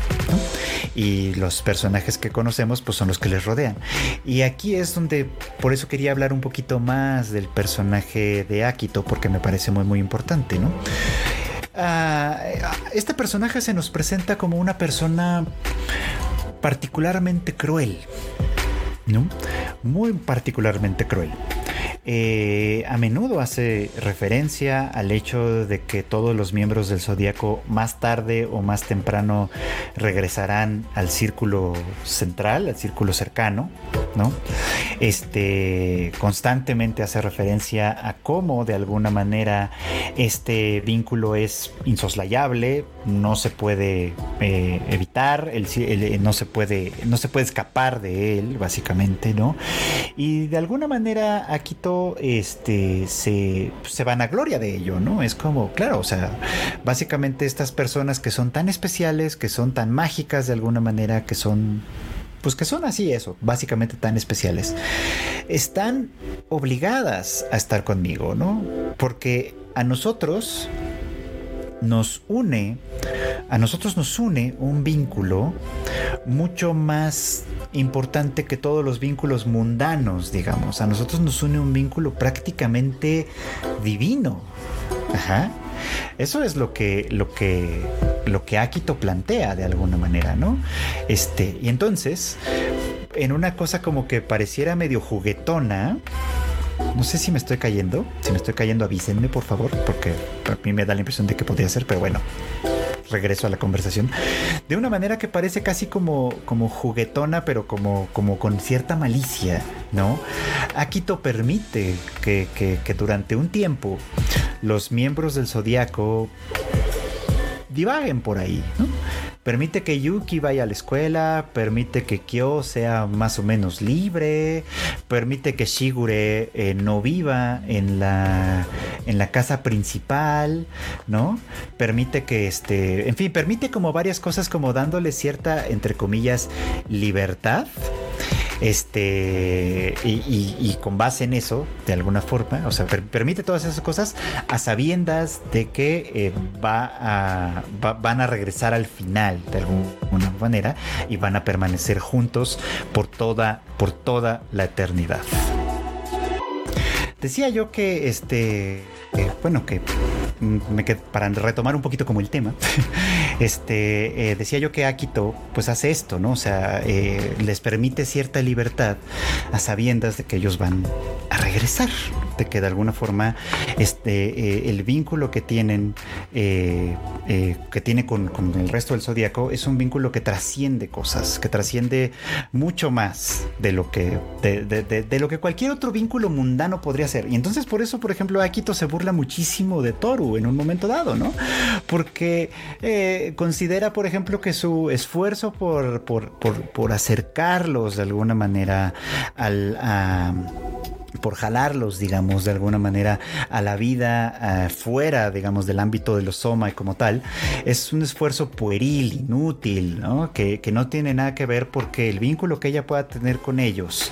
Y los personajes que conocemos pues son los que les rodean. Y aquí es donde, por eso quería hablar un poquito más del personaje de Akito, porque me parece muy muy importante, ¿no? Ah, este personaje se nos presenta como una persona particularmente cruel, ¿no? Muy particularmente cruel. Eh, a menudo hace referencia al hecho de que todos los miembros del zodiaco más tarde o más temprano regresarán al círculo central, al círculo cercano, ¿no? Este constantemente hace referencia a cómo de alguna manera este vínculo es insoslayable, no se puede eh, evitar, no se puede, no se puede escapar de él, básicamente, ¿no? Y de alguna manera aquí todo este, se, se van a gloria de ello, ¿no? Es como, claro, o sea, básicamente estas personas que son tan especiales, que son tan mágicas de alguna manera, que son pues que son así eso, básicamente tan especiales, están obligadas a estar conmigo, ¿no? Porque a nosotros nos une, a nosotros nos une un vínculo mucho más importante que todos los vínculos mundanos, digamos. A nosotros nos une un vínculo prácticamente divino. Ajá. Eso es lo que, lo que, lo que Akito plantea de alguna manera, ¿no? Este, y entonces, en una cosa como que pareciera medio juguetona, no sé si me estoy cayendo. Si me estoy cayendo, avísenme, por favor, porque a mí me da la impresión de que podría ser, pero bueno. Regreso a la conversación. De una manera que parece casi como, como juguetona, pero como, como con cierta malicia, ¿no? Akito permite que, que durante un tiempo los miembros del zodiaco divaguen por ahí, ¿no? permite que Yuki vaya a la escuela, permite que Kyo sea más o menos libre, permite que Shigure eh, no viva en la, en la casa principal, ¿no? Permite que este, en fin, permite como varias cosas como dándole cierta, entre comillas, libertad este, y, con base en eso, de alguna forma, o sea, permite todas esas cosas a sabiendas de que eh, va a, van a regresar al final de alguna manera y van a permanecer juntos por toda, por toda la eternidad. Decía yo que este, eh, bueno, que me para retomar un poquito como el tema, este, eh, decía yo que Akito pues hace esto, ¿no? O sea, eh, les permite cierta libertad a sabiendas de que ellos van a regresar, de que de alguna forma este, eh, el vínculo que tienen, que tiene con, el resto del zodiaco es un vínculo que trasciende cosas, que trasciende mucho más de lo que, de, de lo que cualquier otro vínculo mundano podría ser. Y entonces por eso, por ejemplo, Akito se burla muchísimo de Toru en un momento dado, ¿no? Porque eh, considera, por ejemplo, que su esfuerzo por, por, acercarlos de alguna manera al... por jalarlos, digamos, de alguna manera a la vida fuera, digamos, del ámbito de los Soma y como tal, es un esfuerzo pueril, inútil, ¿no? Que, que no tiene nada que ver porque el vínculo que ella pueda tener con ellos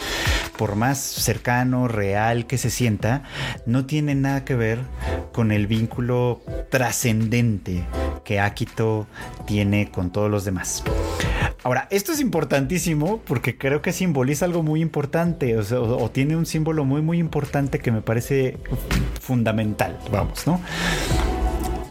por más cercano, real que se sienta, no tiene nada que ver con el vínculo trascendente que Akito tiene con todos los demás. Ahora, esto es importantísimo porque creo que simboliza algo muy importante, o, tiene un símbolo muy, muy importante que me parece fundamental, vamos, ¿no?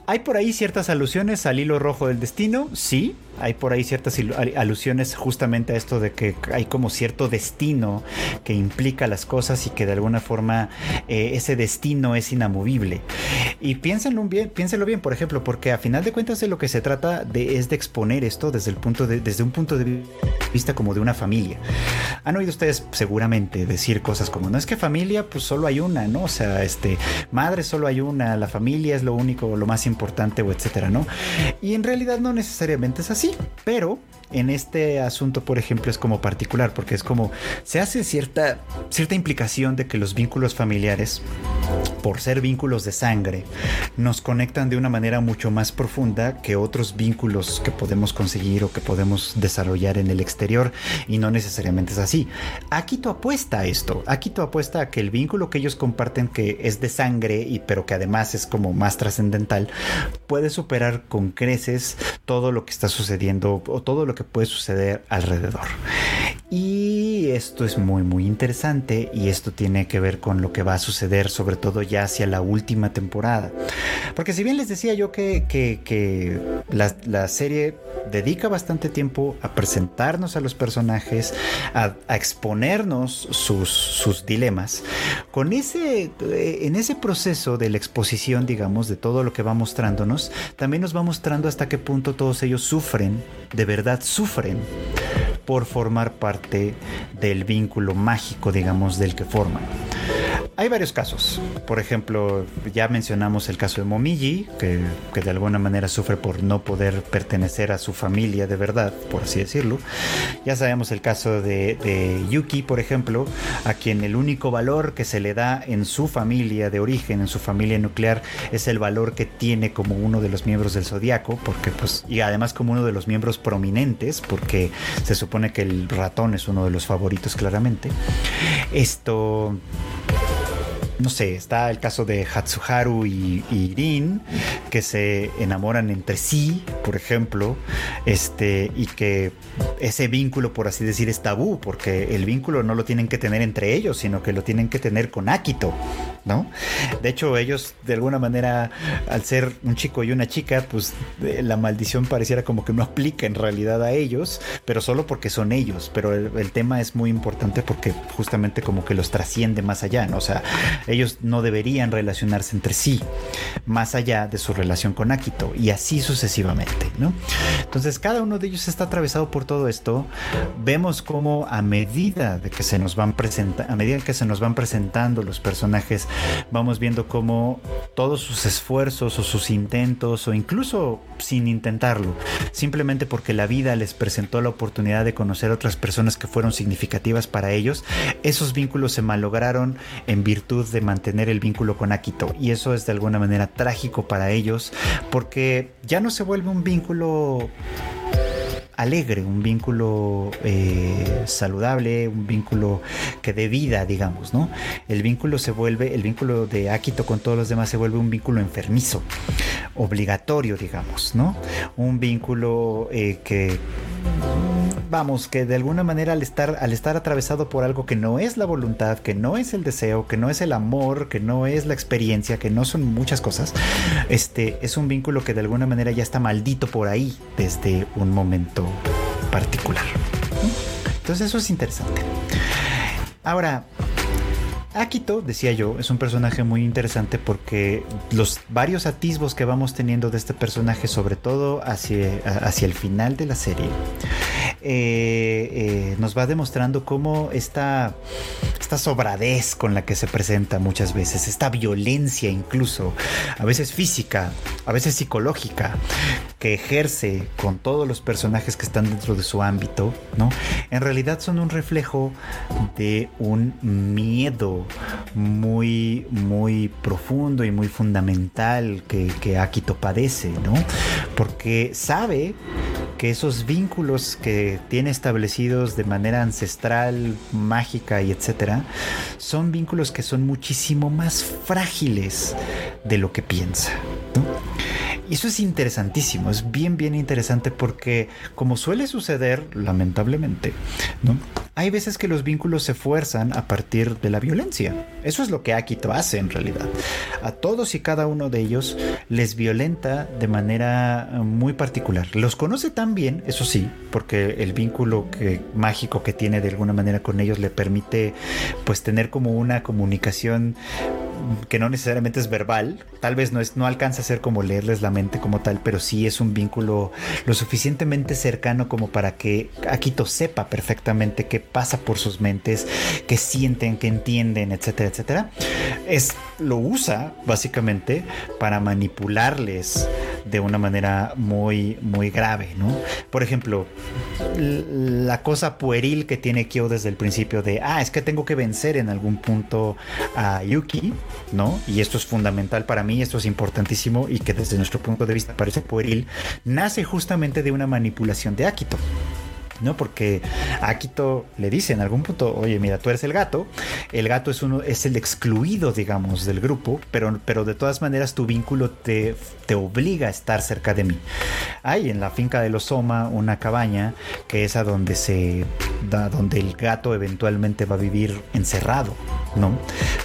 Hay por ahí ciertas alusiones al hilo rojo del destino, sí, hay por ahí ciertas alusiones justamente a esto de que hay como cierto destino que implica las cosas y que de alguna forma eh, ese destino es inamovible. Y piénsenlo bien, piénsenlo bien, por ejemplo, porque a final de cuentas de lo que se trata de, es de exponer esto desde, el punto de, desde un punto de vista como de una familia. Han oído ustedes seguramente decir cosas como, no es que familia pues solo hay una, ¿no? O sea, este, madre solo hay una, la familia es lo único, lo más importante o etcétera, ¿no? Y en realidad no necesariamente es así pero en este asunto, por ejemplo, es como particular, porque es como se hace cierta, cierta implicación de que los vínculos familiares, por ser vínculos de sangre, nos conectan de una manera mucho más profunda que otros vínculos que podemos conseguir o que podemos desarrollar en el exterior, y no necesariamente es así. Akito apuesta a esto, Akito apuesta a que el vínculo que ellos comparten, que es de sangre, y pero que además es como más trascendental, puede superar con creces todo lo que está sucediendo o todo lo que puede suceder alrededor. Y esto es muy muy interesante y esto tiene que ver con lo que va a suceder sobre todo ya hacia la última temporada. Porque si bien les decía yo que, que, la, serie dedica bastante tiempo a presentarnos a los personajes, a, exponernos sus, sus, dilemas, con ese, eh, en ese proceso de la exposición, digamos, de todo lo que va mostrándonos, también nos va mostrando hasta qué punto todos ellos sufren, de verdad sufren por formar parte del vínculo mágico, digamos, del que forman. Hay varios casos. Por ejemplo, ya mencionamos el caso de Momiji, que, de alguna manera sufre por no poder pertenecer a su familia de verdad, por así decirlo. Ya sabemos el caso de, de Yuki, por ejemplo, a quien el único valor que se le da en su familia de origen, en su familia nuclear, es el valor que tiene como uno de los miembros del zodiaco, porque pues, y además como uno de los miembros prominentes, porque se supone que el ratón es uno de los favoritos claramente. Esto no sé, está el caso de Hatsuharu y, Irin, que se enamoran entre sí, por ejemplo, este, y que ese vínculo, por así decir, es tabú, porque el vínculo no lo tienen que tener entre ellos, sino que lo tienen que tener con Akito, ¿no? De hecho, ellos, de alguna manera, al ser un chico y una chica, pues eh, la maldición pareciera como que no aplica en realidad a ellos, pero solo porque son ellos, pero el, el tema es muy importante porque justamente como que los trasciende más allá, ¿no? O sea, ellos no deberían relacionarse entre sí, más allá de su relación con Akito, y así sucesivamente, ¿no? Entonces, cada uno de ellos está atravesado por todo esto. Vemos cómo a medida de que se nos van presentando, a medida que se nos van presentando los personajes, vamos viendo cómo todos sus esfuerzos o sus intentos, o incluso sin intentarlo, simplemente porque la vida les presentó la oportunidad de conocer otras personas que fueron significativas para ellos, esos vínculos se malograron en virtud de mantener el vínculo con Akito. Y eso es de alguna manera trágico para ellos porque ya no se vuelve un vínculo alegre, un vínculo eh, saludable, un vínculo que dé vida, digamos, ¿no? El vínculo se vuelve, el vínculo de Akito con todos los demás se vuelve un vínculo enfermizo, obligatorio, digamos, ¿no? Un vínculo eh, que vamos, que de alguna manera al estar, al estar atravesado por algo que no es la voluntad, que no es el deseo, que no es el amor, que no es la experiencia, que no son muchas cosas, este es un vínculo que de alguna manera ya está maldito por ahí desde un momento particular. Entonces eso es interesante. Ahora, Akito, decía yo, es un personaje muy interesante porque los varios atisbos que vamos teniendo de este personaje, sobre todo hacia, hacia el final de la serie, eh, eh, nos va demostrando cómo esta, esta sobradez con la que se presenta muchas veces, esta violencia incluso, a veces física, a veces psicológica, que ejerce con todos los personajes que están dentro de su ámbito, ¿no? En realidad son un reflejo de un miedo muy, muy profundo y muy fundamental que, que Akito padece, ¿no? Porque sabe que esos vínculos que tiene establecidos de manera ancestral, mágica y etcétera, son vínculos que son muchísimo más frágiles de lo que piensa. Eso es interesantísimo, es bien, bien interesante porque como suele suceder, lamentablemente, ¿no? Hay veces que los vínculos se fuerzan a partir de la violencia. Eso es lo que Akito hace en realidad. A todos y cada uno de ellos les violenta de manera muy particular. Los conoce tan bien, eso sí, porque el vínculo mágico que tiene de alguna manera con ellos le permite pues tener como una comunicación que no necesariamente es verbal, tal vez no, es, no alcanza a ser como leerles la mente como tal, pero sí es un vínculo lo suficientemente cercano como para que Akito sepa perfectamente qué pasa por sus mentes, qué sienten, qué entienden, etcétera, etcétera. Es, lo usa básicamente para manipularles de una manera muy, muy grave, ¿no? Por ejemplo, la cosa pueril que tiene Kyo desde el principio de, ah, es que tengo que vencer en algún punto a Yuki, ¿no? Y esto es fundamental para mí, esto es importantísimo y que desde nuestro punto de vista parece pueril, nace justamente de una manipulación de Akito. ¿No? Porque a Akito le dice en algún punto, oye, mira, tú eres el gato, el gato es uno, es el excluido, digamos, del grupo, pero, pero de todas maneras tu vínculo te, te obliga a estar cerca de mí. Hay en la finca de los Soma una cabaña que es a donde se da, donde el gato eventualmente va a vivir encerrado, ¿no?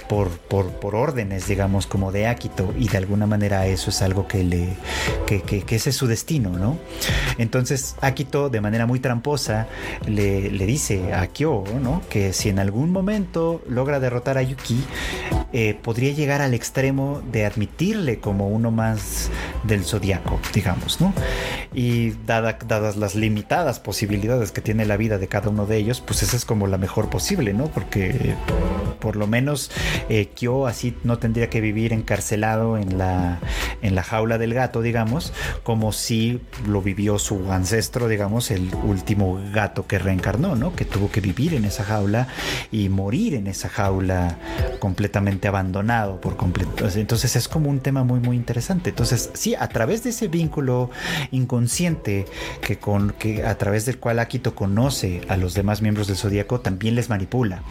Por, por, por órdenes, digamos, como de Akito, y de alguna manera eso es algo que le, que, que, que ese es su destino, ¿no? Entonces, Akito, de manera muy tramposa, diosa le, dice a Kyo, ¿no? Que si en algún momento logra derrotar a Yuki, eh, podría llegar al extremo de admitirle como uno más del zodiaco, digamos, ¿no? Y dadas las limitadas posibilidades que tiene la vida de cada uno de ellos, pues esa es como la mejor posible, ¿no? Porque por lo menos eh, Kyo así no tendría que vivir encarcelado en la, en la jaula del gato, digamos, como si lo vivió su ancestro, digamos, el último gato que reencarnó, ¿no? Que tuvo que vivir en esa jaula y morir en esa jaula completamente abandonado por completo. Entonces es como un tema muy, muy interesante. Entonces, sí, a través de ese vínculo inconsciente que, con, que a través del cual Akito conoce a los demás miembros del zodíaco, también les manipula.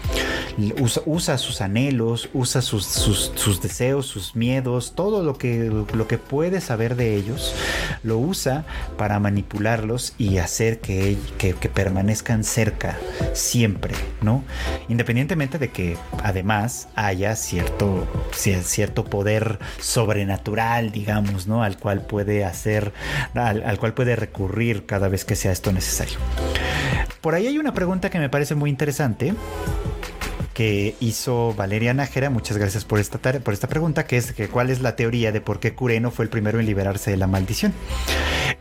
Usa, sus anhelos, usa sus, sus, deseos, sus miedos, todo lo que, lo que puede saber de ellos, lo usa para manipularlos y hacer que, que, que permanezcan cerca siempre, ¿no? Independientemente de que además haya cierto, cierto poder sobrenatural, digamos, ¿no? Al cual puede hacer, al, cual puede recurrir cada vez que sea esto necesario. Por ahí hay una pregunta que me parece muy interesante que hizo Valeria Nájera. Muchas gracias por esta, por esta pregunta, que es que cuál es la teoría de por qué Kureno fue el primero en liberarse de la maldición.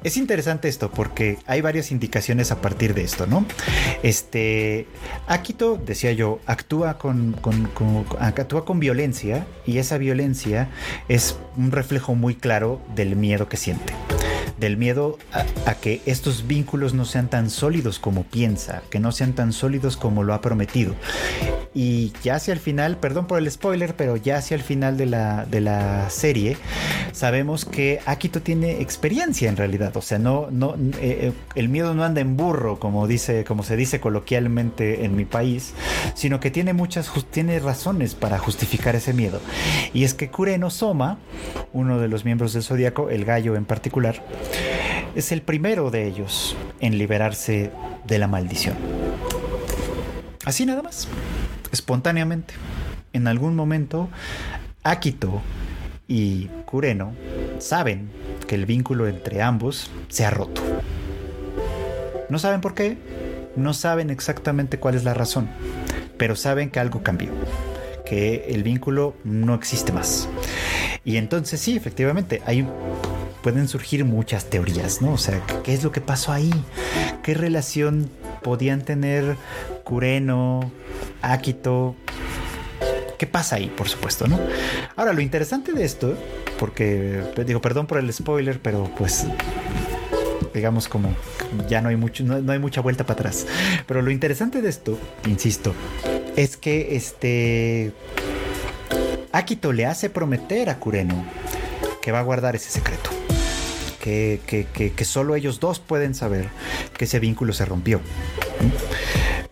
Es interesante esto porque hay varias indicaciones a partir de esto, ¿no? Este, decía yo, actúa con, actúa con violencia y esa violencia es un reflejo muy claro del miedo que siente del miedo a, que estos vínculos no sean tan sólidos como piensa, que no sean tan sólidos como lo ha prometido. Y ya hacia el final, perdón por el spoiler, pero ya hacia el final de la, de la serie, sabemos que Akito tiene experiencia en realidad. O sea, no, no, eh, eh, el miedo no anda en burro, como, dice, como se dice coloquialmente en mi país, sino que tiene muchas tiene razones para justificar ese miedo. Y es que Kureno Soma, uno de los miembros del zodiaco, el gallo en particular, es el primero de ellos en liberarse de la maldición. Así nada más, espontáneamente. En algún momento, Akito y Kureno saben que el vínculo entre ambos se ha roto. No saben por qué, no saben exactamente cuál es la razón, pero saben que algo cambió, que el vínculo no existe más. Y entonces sí, efectivamente, hay pueden surgir muchas teorías, ¿no? O sea, ¿qué es lo que pasó ahí? ¿Qué relación podían tener Kureno, Akito? ¿Qué pasa ahí, por supuesto, no? Ahora, lo interesante de esto, porque digo, perdón por el spoiler, pero pues digamos como ya no hay mucho no, hay mucha vuelta para atrás. Pero lo interesante de esto, insisto, es que este Akito le hace prometer a Kureno que va a guardar ese secreto que, solo ellos dos pueden saber que ese vínculo se rompió.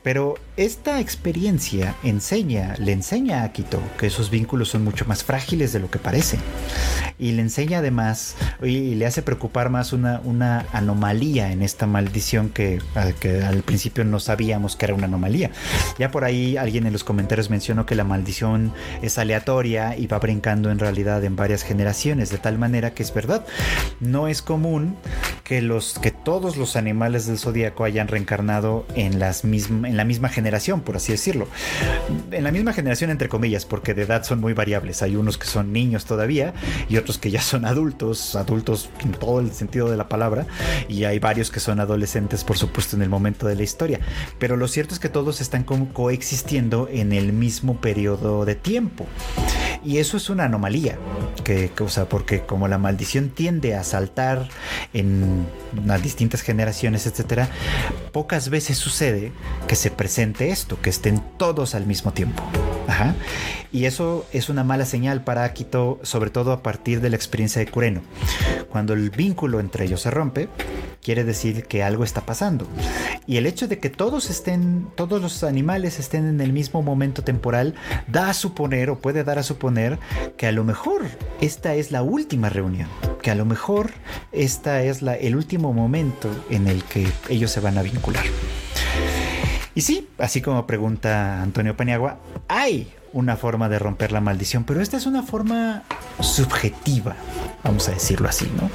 Pero esta experiencia enseña, le enseña a Akito que esos vínculos son mucho más frágiles de lo que parecen. Y le enseña además, y le hace preocupar más una, una anomalía en esta maldición que, que, al principio no sabíamos que era una anomalía. Ya por ahí alguien en los comentarios mencionó que la maldición es aleatoria y va brincando en realidad en varias generaciones, de tal manera que es verdad. No es común que, los, que todos los animales del zodíaco hayan reencarnado en, las en la misma generación, por así decirlo. En la misma generación, entre comillas, porque de edad son muy variables. Hay unos que son niños todavía y otros que ya son adultos, adultos en todo el sentido de la palabra, y hay varios que son adolescentes, por supuesto, en el momento de la historia. Pero lo cierto es que todos están coexistiendo en el mismo periodo de tiempo. Y eso es una anomalía, que, sea, porque como la maldición tiende a saltar en las distintas generaciones, etcétera, pocas veces sucede que se presente esto, que estén todos al mismo tiempo. Ajá. Y eso es una mala señal para Akito, sobre todo a partir de la experiencia de Kureno. Cuando el vínculo entre ellos se rompe, quiere decir que algo está pasando. Y el hecho de que todos estén, todos los animales estén en el mismo momento temporal, da a suponer o puede dar a suponer que a lo mejor esta es la última reunión, que a lo mejor esta es la, el último momento en el que ellos se van a vincular. Y sí, así como pregunta Antonio Paniagua, hay una forma de romper la maldición, pero esta es una forma subjetiva, vamos a decirlo así, ¿no?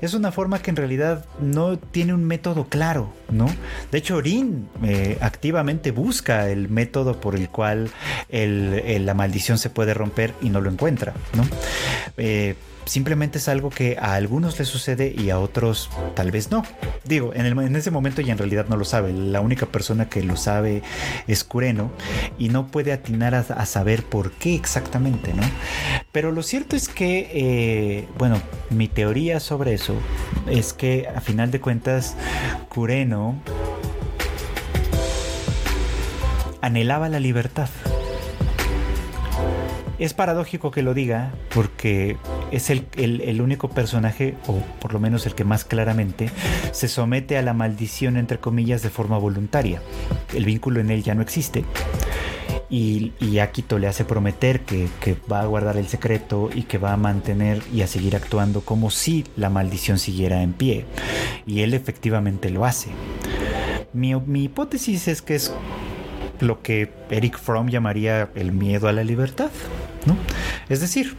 Es una forma que en realidad no tiene un método claro, ¿no? De hecho, Orin eh, activamente busca el método por el cual la maldición se puede romper y no lo encuentra, ¿no? Eh, simplemente es algo que a algunos les sucede y a otros tal vez no. Digo, en, ese momento ya en realidad no lo sabe. La única persona que lo sabe es Kureno y no puede atinar a, saber por qué exactamente, ¿no? Pero lo cierto es que, eh, bueno, mi teoría sobre eso es que a final de cuentas Kureno anhelaba la libertad. Es paradójico que lo diga porque es el, único personaje, o por lo menos el que más claramente, se somete a la maldición, entre comillas, de forma voluntaria. El vínculo en él ya no existe. Y, y Akito le hace prometer que, va a guardar el secreto y que va a mantener y a seguir actuando como si la maldición siguiera en pie. Y él efectivamente lo hace. Mi, mi hipótesis es que es lo que Eric Fromm llamaría el miedo a la libertad. ¿no? Es decir,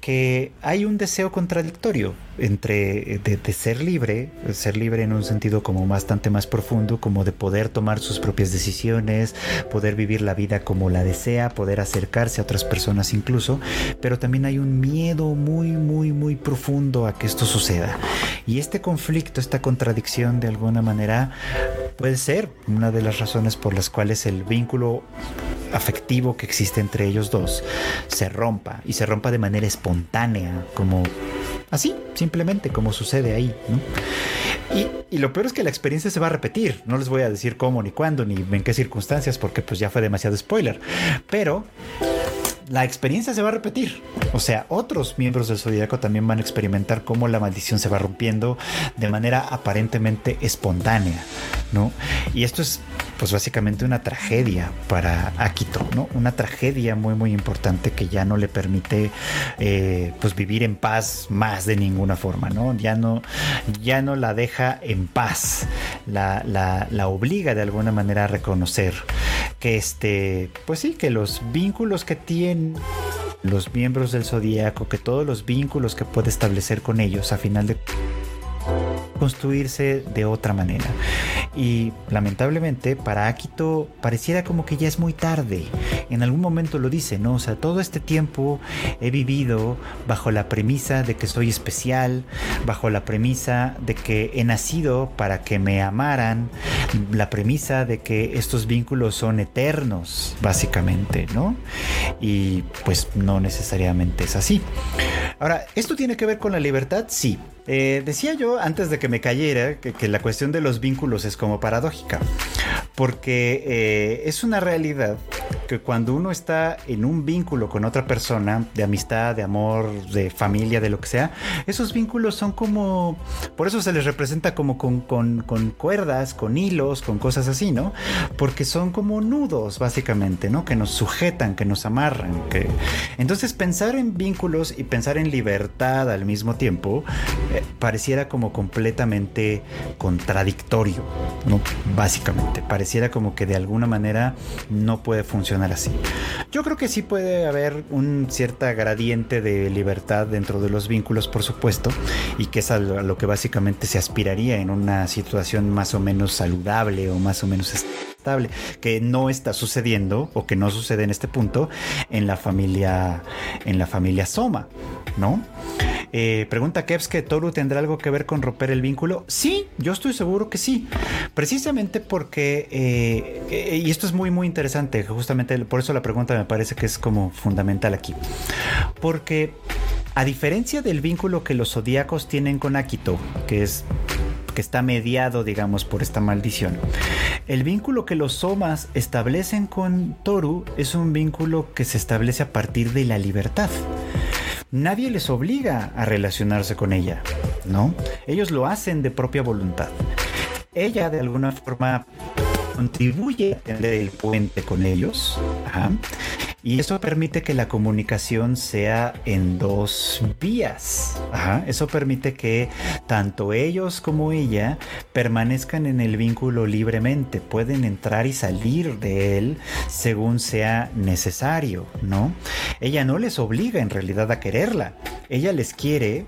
que hay un deseo contradictorio entre de, ser libre, ser libre en un sentido como bastante más profundo, como de poder tomar sus propias decisiones, poder vivir la vida como la desea, poder acercarse a otras personas incluso, pero también hay un miedo muy, muy, muy profundo a que esto suceda. Y este conflicto, esta contradicción de alguna manera puede ser una de las razones por las cuales el vínculo afectivo que existe entre ellos dos se rompa y se rompa de manera espontánea, como así, simplemente como sucede ahí, Y, y, lo peor es que la experiencia se va a repetir. No les voy a decir cómo, ni cuándo, ni en qué circunstancias, porque pues ya fue demasiado spoiler. Pero la experiencia se va a repetir. O sea, otros miembros del zodiaco también van a experimentar cómo la maldición se va rompiendo de manera aparentemente espontánea, ¿no? Y esto es, pues básicamente una tragedia para Akito, ¿no? Una tragedia muy, muy importante que ya no le permite, eh, pues vivir en paz más de ninguna forma, ¿no? Ya no, ya no la deja en paz, la, la, la obliga de alguna manera a reconocer que este, pues sí, que los vínculos que tienen los miembros del zodíaco, que todos los vínculos que puede establecer con ellos, a final de construirse de otra manera. Y lamentablemente para Akito pareciera como que ya es muy tarde. En algún momento lo dice, ¿no? O sea, todo este tiempo he vivido bajo la premisa de que soy especial, bajo la premisa de que he nacido para que me amaran, la premisa de que estos vínculos son eternos, básicamente, ¿no? Y pues no necesariamente es así. Ahora, ¿esto tiene que ver con la libertad? Sí, eh, decía yo antes de que me cayera que, la cuestión de los vínculos es como paradójica, porque eh, es una realidad que cuando uno está en un vínculo con otra persona, de amistad, de amor, de familia, de lo que sea, esos vínculos son como, por eso se les representa como con, con, con cuerdas, con hilos, con cosas así, ¿no? Porque son como nudos, básicamente, ¿no? Que nos sujetan, que nos amarran. Que... Entonces pensar en vínculos y pensar en libertad al mismo tiempo, pareciera como completamente contradictorio, ¿no? Básicamente, pareciera como que de alguna manera no puede funcionar así. Yo creo que sí puede haber un cierta gradiente de libertad dentro de los vínculos, por supuesto, y que es a lo que básicamente se aspiraría en una situación más o menos saludable o más o menos estable, que no está sucediendo o que no sucede en este punto en la familia en la familia Soma, ¿no? Eh, pregunta Kevs que Toru tendrá algo que ver con romper el vínculo. Sí, yo estoy seguro que sí. Precisamente porque, eh, y esto es muy, muy interesante, justamente por eso la pregunta me parece que es como fundamental aquí. Porque a diferencia del vínculo que los zodíacos tienen con Akito, que es que está mediado, digamos, por esta maldición. El vínculo que los somas establecen con Toru es un vínculo que se establece a partir de la libertad nadie les obliga a relacionarse con ella, ¿no? Ellos lo hacen de propia voluntad. Ella de alguna forma contribuye a tender el puente con ellos. Y eso permite que la comunicación sea en dos vías. Eso permite que tanto ellos como ella permanezcan en el vínculo libremente. Pueden entrar y salir de él según sea necesario, ¿no? Ella no les obliga en realidad a quererla. Ella les quiere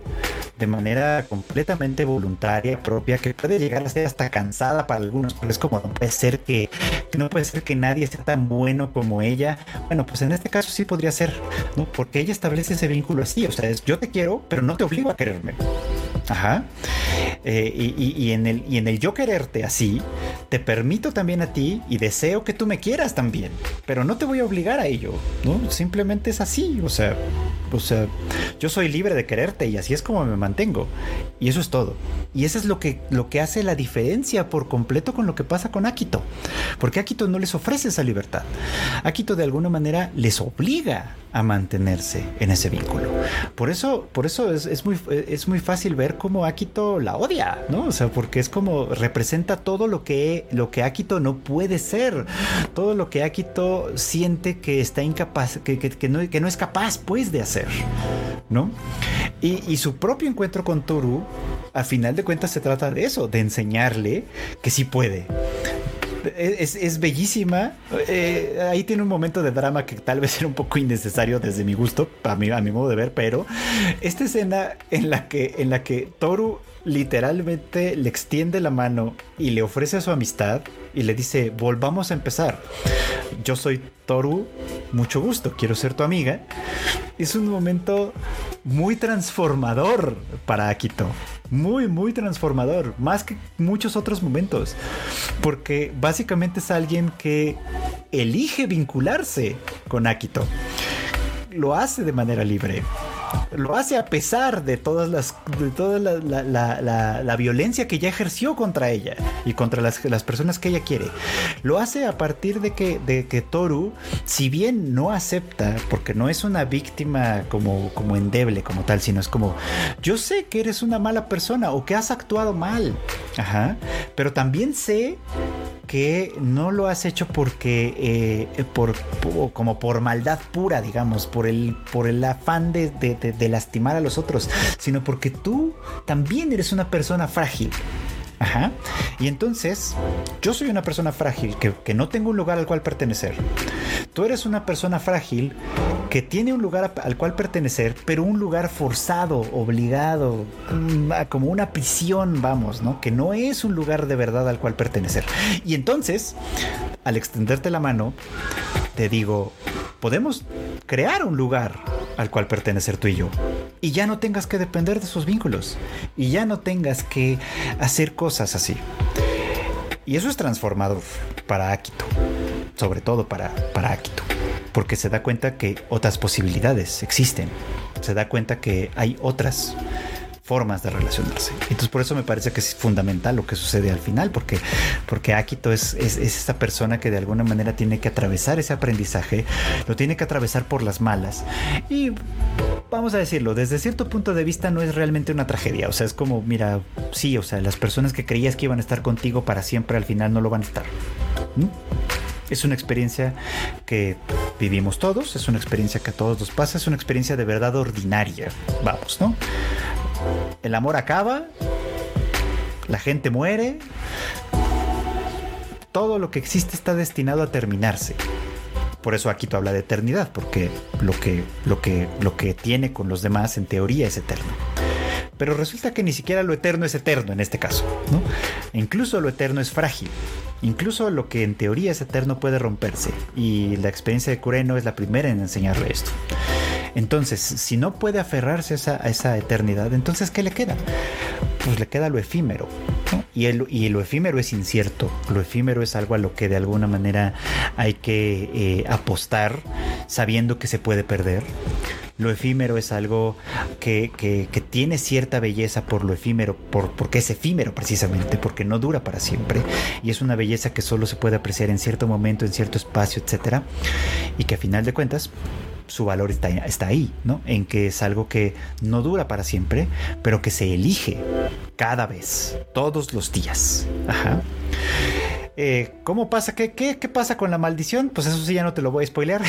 de manera completamente voluntaria, propia, que puede llegar a ser hasta cansada para algunos, pero es como no puede ser que, no puede ser que nadie sea tan bueno como ella. Bueno, pues este caso sí podría ser, ¿no? Porque ella establece ese vínculo así, o sea, es yo te quiero, pero no te obligo a quererme. Ajá. Eh, y, en el, y en el yo quererte así, te permito también a ti y deseo que tú me quieras también, pero no te voy a obligar a ello, ¿no? Simplemente es así, o sea, o sea, yo soy libre de quererte y así es como me mantengo. Y eso es todo. Y eso es lo que, lo que hace la diferencia por completo con lo que pasa con Akito. Porque Akito no les ofrece esa libertad. Akito de alguna manera les obliga a mantenerse en ese vínculo. Por eso, por eso es, muy, es muy fácil ver cómo Akito la odia, ¿no? O sea, porque es como representa todo lo que, lo que Akito no puede ser, todo lo que Akito siente que está incapaz, que, que, no, que no es capaz, pues, de hacer, ¿no? Y, y su propio encuentro con Toru, a final de cuentas, se trata de eso, de enseñarle que sí puede es, bellísima. Eh, ahí tiene un momento de drama que tal vez era un poco innecesario desde mi gusto, a mi, a mi modo de ver, pero esta escena en la que, en la que Toru literalmente le extiende la mano y le ofrece su amistad y le dice, volvamos a empezar. Yo soy Toru, mucho gusto, quiero ser tu amiga. Es un momento muy transformador para Akito muy, muy transformador, más que muchos otros momentos, porque básicamente es alguien que elige vincularse con Akito. Lo hace de manera libre lo hace a pesar de todas las de toda la, violencia que ya ejerció contra ella y contra las, personas que ella quiere. Lo hace a partir de que, de que Toru, si bien no acepta, porque no es una víctima como, como endeble, como tal, sino es como, yo sé que eres una mala persona o que has actuado mal, Ajá. pero también sé que no lo has hecho porque eh, por, como por maldad pura, digamos, por el, por el afán de, lastimar a los otros, sino porque tú también eres una persona frágil. Ajá. Y entonces, yo soy una persona frágil que, que, no tengo un lugar al cual pertenecer. Tú eres una persona frágil que tiene un lugar al cual pertenecer, pero un lugar forzado, obligado, mm, como una prisión, vamos, ¿no? Que no es un lugar de verdad al cual pertenecer. Y entonces, al extenderte la mano, te digo, podemos crear un lugar al cual pertenecer tú y yo. Y ya no tengas que depender de esos vínculos. Y ya no tengas que hacer cosas así. Y eso es transformador para Akito. Sobre todo para, para Akito. Porque se da cuenta que otras posibilidades existen. Se da cuenta que hay otras formas de relacionarse. Entonces por eso me parece que es fundamental lo que sucede al final, porque, porque Akito es, es, esta persona que de alguna manera tiene que atravesar ese aprendizaje, lo tiene que atravesar por las malas y vamos a decirlo, desde cierto punto de vista no es realmente una tragedia, o sea, es como, mira, sí, o sea, las personas que creías que iban a estar contigo para siempre al final no lo van a estar. Es una experiencia que vivimos todos, es una experiencia que a todos nos pasa, es una experiencia de verdad ordinaria, vamos, ¿no? El amor acaba, la gente muere, todo lo que existe está destinado a terminarse. Por eso tú habla de eternidad, porque lo que, lo, que, lo que tiene con los demás en teoría es eterno. Pero resulta que ni siquiera lo eterno es eterno en este caso, ¿no? incluso lo eterno es frágil. Incluso lo que en teoría es eterno puede romperse. Y la experiencia de Kureno es la primera en enseñarle esto. Entonces, si no puede aferrarse a esa, eternidad, entonces ¿qué le queda? Pues le queda lo efímero. Y, el, lo efímero es incierto. Lo efímero es algo a lo que de alguna manera hay que eh, apostar sabiendo que se puede perder. Lo efímero es algo que, tiene cierta belleza por lo efímero, por, porque es efímero precisamente, porque no dura para siempre. Y es una belleza que solo se puede apreciar en cierto momento, en cierto espacio, etc. Y que a final de cuentas su valor está, está ahí, ¿no? En que es algo que no dura para siempre, pero que se elige cada vez, todos los días. Ajá. Eh, ¿Cómo pasa? ¿Qué, ¿Qué, qué, pasa con la maldición? Pues eso sí ya no te lo voy a spoilear.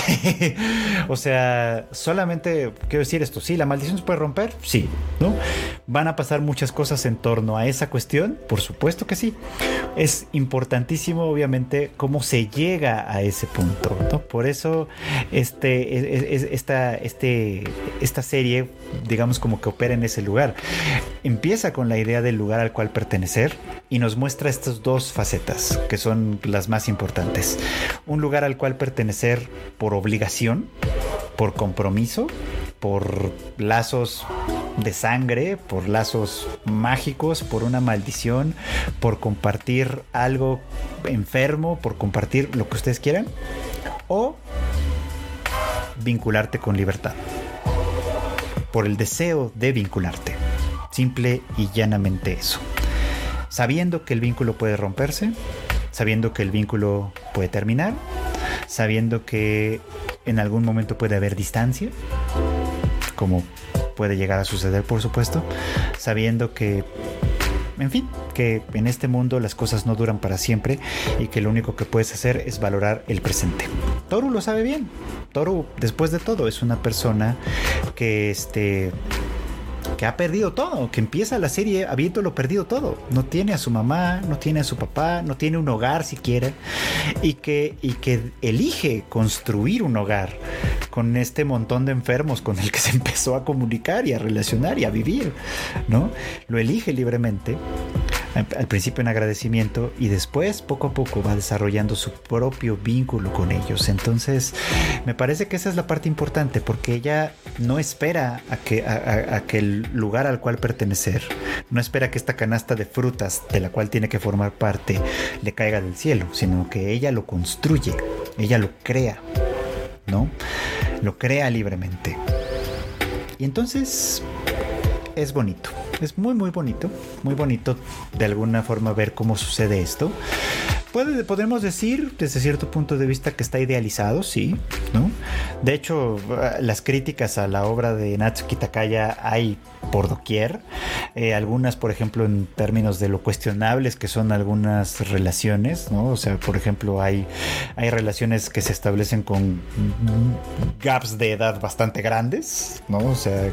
o sea, solamente quiero decir esto. Sí, la maldición se puede romper. Sí, ¿no? Van a pasar muchas cosas en torno a esa cuestión. Por supuesto que sí. Es importantísimo, obviamente, cómo se llega a ese punto. ¿no? Por eso, este, esta, este, esta serie, digamos, como que opera en ese lugar. Empieza con la idea del lugar al cual pertenecer y nos muestra estas dos facetas que son las más importantes. Un lugar al cual pertenecer por obligación, por compromiso, por lazos de sangre, por lazos mágicos, por una maldición, por compartir algo enfermo, por compartir lo que ustedes quieran, o vincularte con libertad, por el deseo de vincularte. Simple y llanamente eso. Sabiendo que el vínculo puede romperse, sabiendo que el vínculo puede terminar, sabiendo que en algún momento puede haber distancia, como puede llegar a suceder por supuesto, sabiendo que, en fin, que en este mundo las cosas no duran para siempre y que lo único que puedes hacer es valorar el presente. Toru lo sabe bien. Toru, después de todo, es una persona que este que ha perdido todo, que empieza la serie habiéndolo perdido todo. No tiene a su mamá, no tiene a su papá, no tiene un hogar siquiera, y que, y que elige construir un hogar con este montón de enfermos con el que se empezó a comunicar y a relacionar y a vivir, ¿no? Lo elige libremente al principio en agradecimiento y después poco a poco va desarrollando su propio vínculo con ellos. Entonces me parece que esa es la parte importante porque ella no espera a que, a, que el lugar al cual pertenecer, no espera que esta canasta de frutas de la cual tiene que formar parte le caiga del cielo, sino que ella lo construye, ella lo crea, ¿no? Lo crea libremente. Y entonces es bonito. Es muy, muy bonito. Muy bonito de alguna forma ver cómo sucede esto. Puede, podemos decir desde cierto punto de vista que está idealizado, sí, ¿no? De hecho, las críticas a la obra de Natsuki Takaya hay por doquier. Eh, algunas, por ejemplo, en términos de lo cuestionables que son algunas relaciones, ¿no? O sea, por ejemplo, hay, hay relaciones que se establecen con gaps de edad bastante grandes, ¿no? O sea,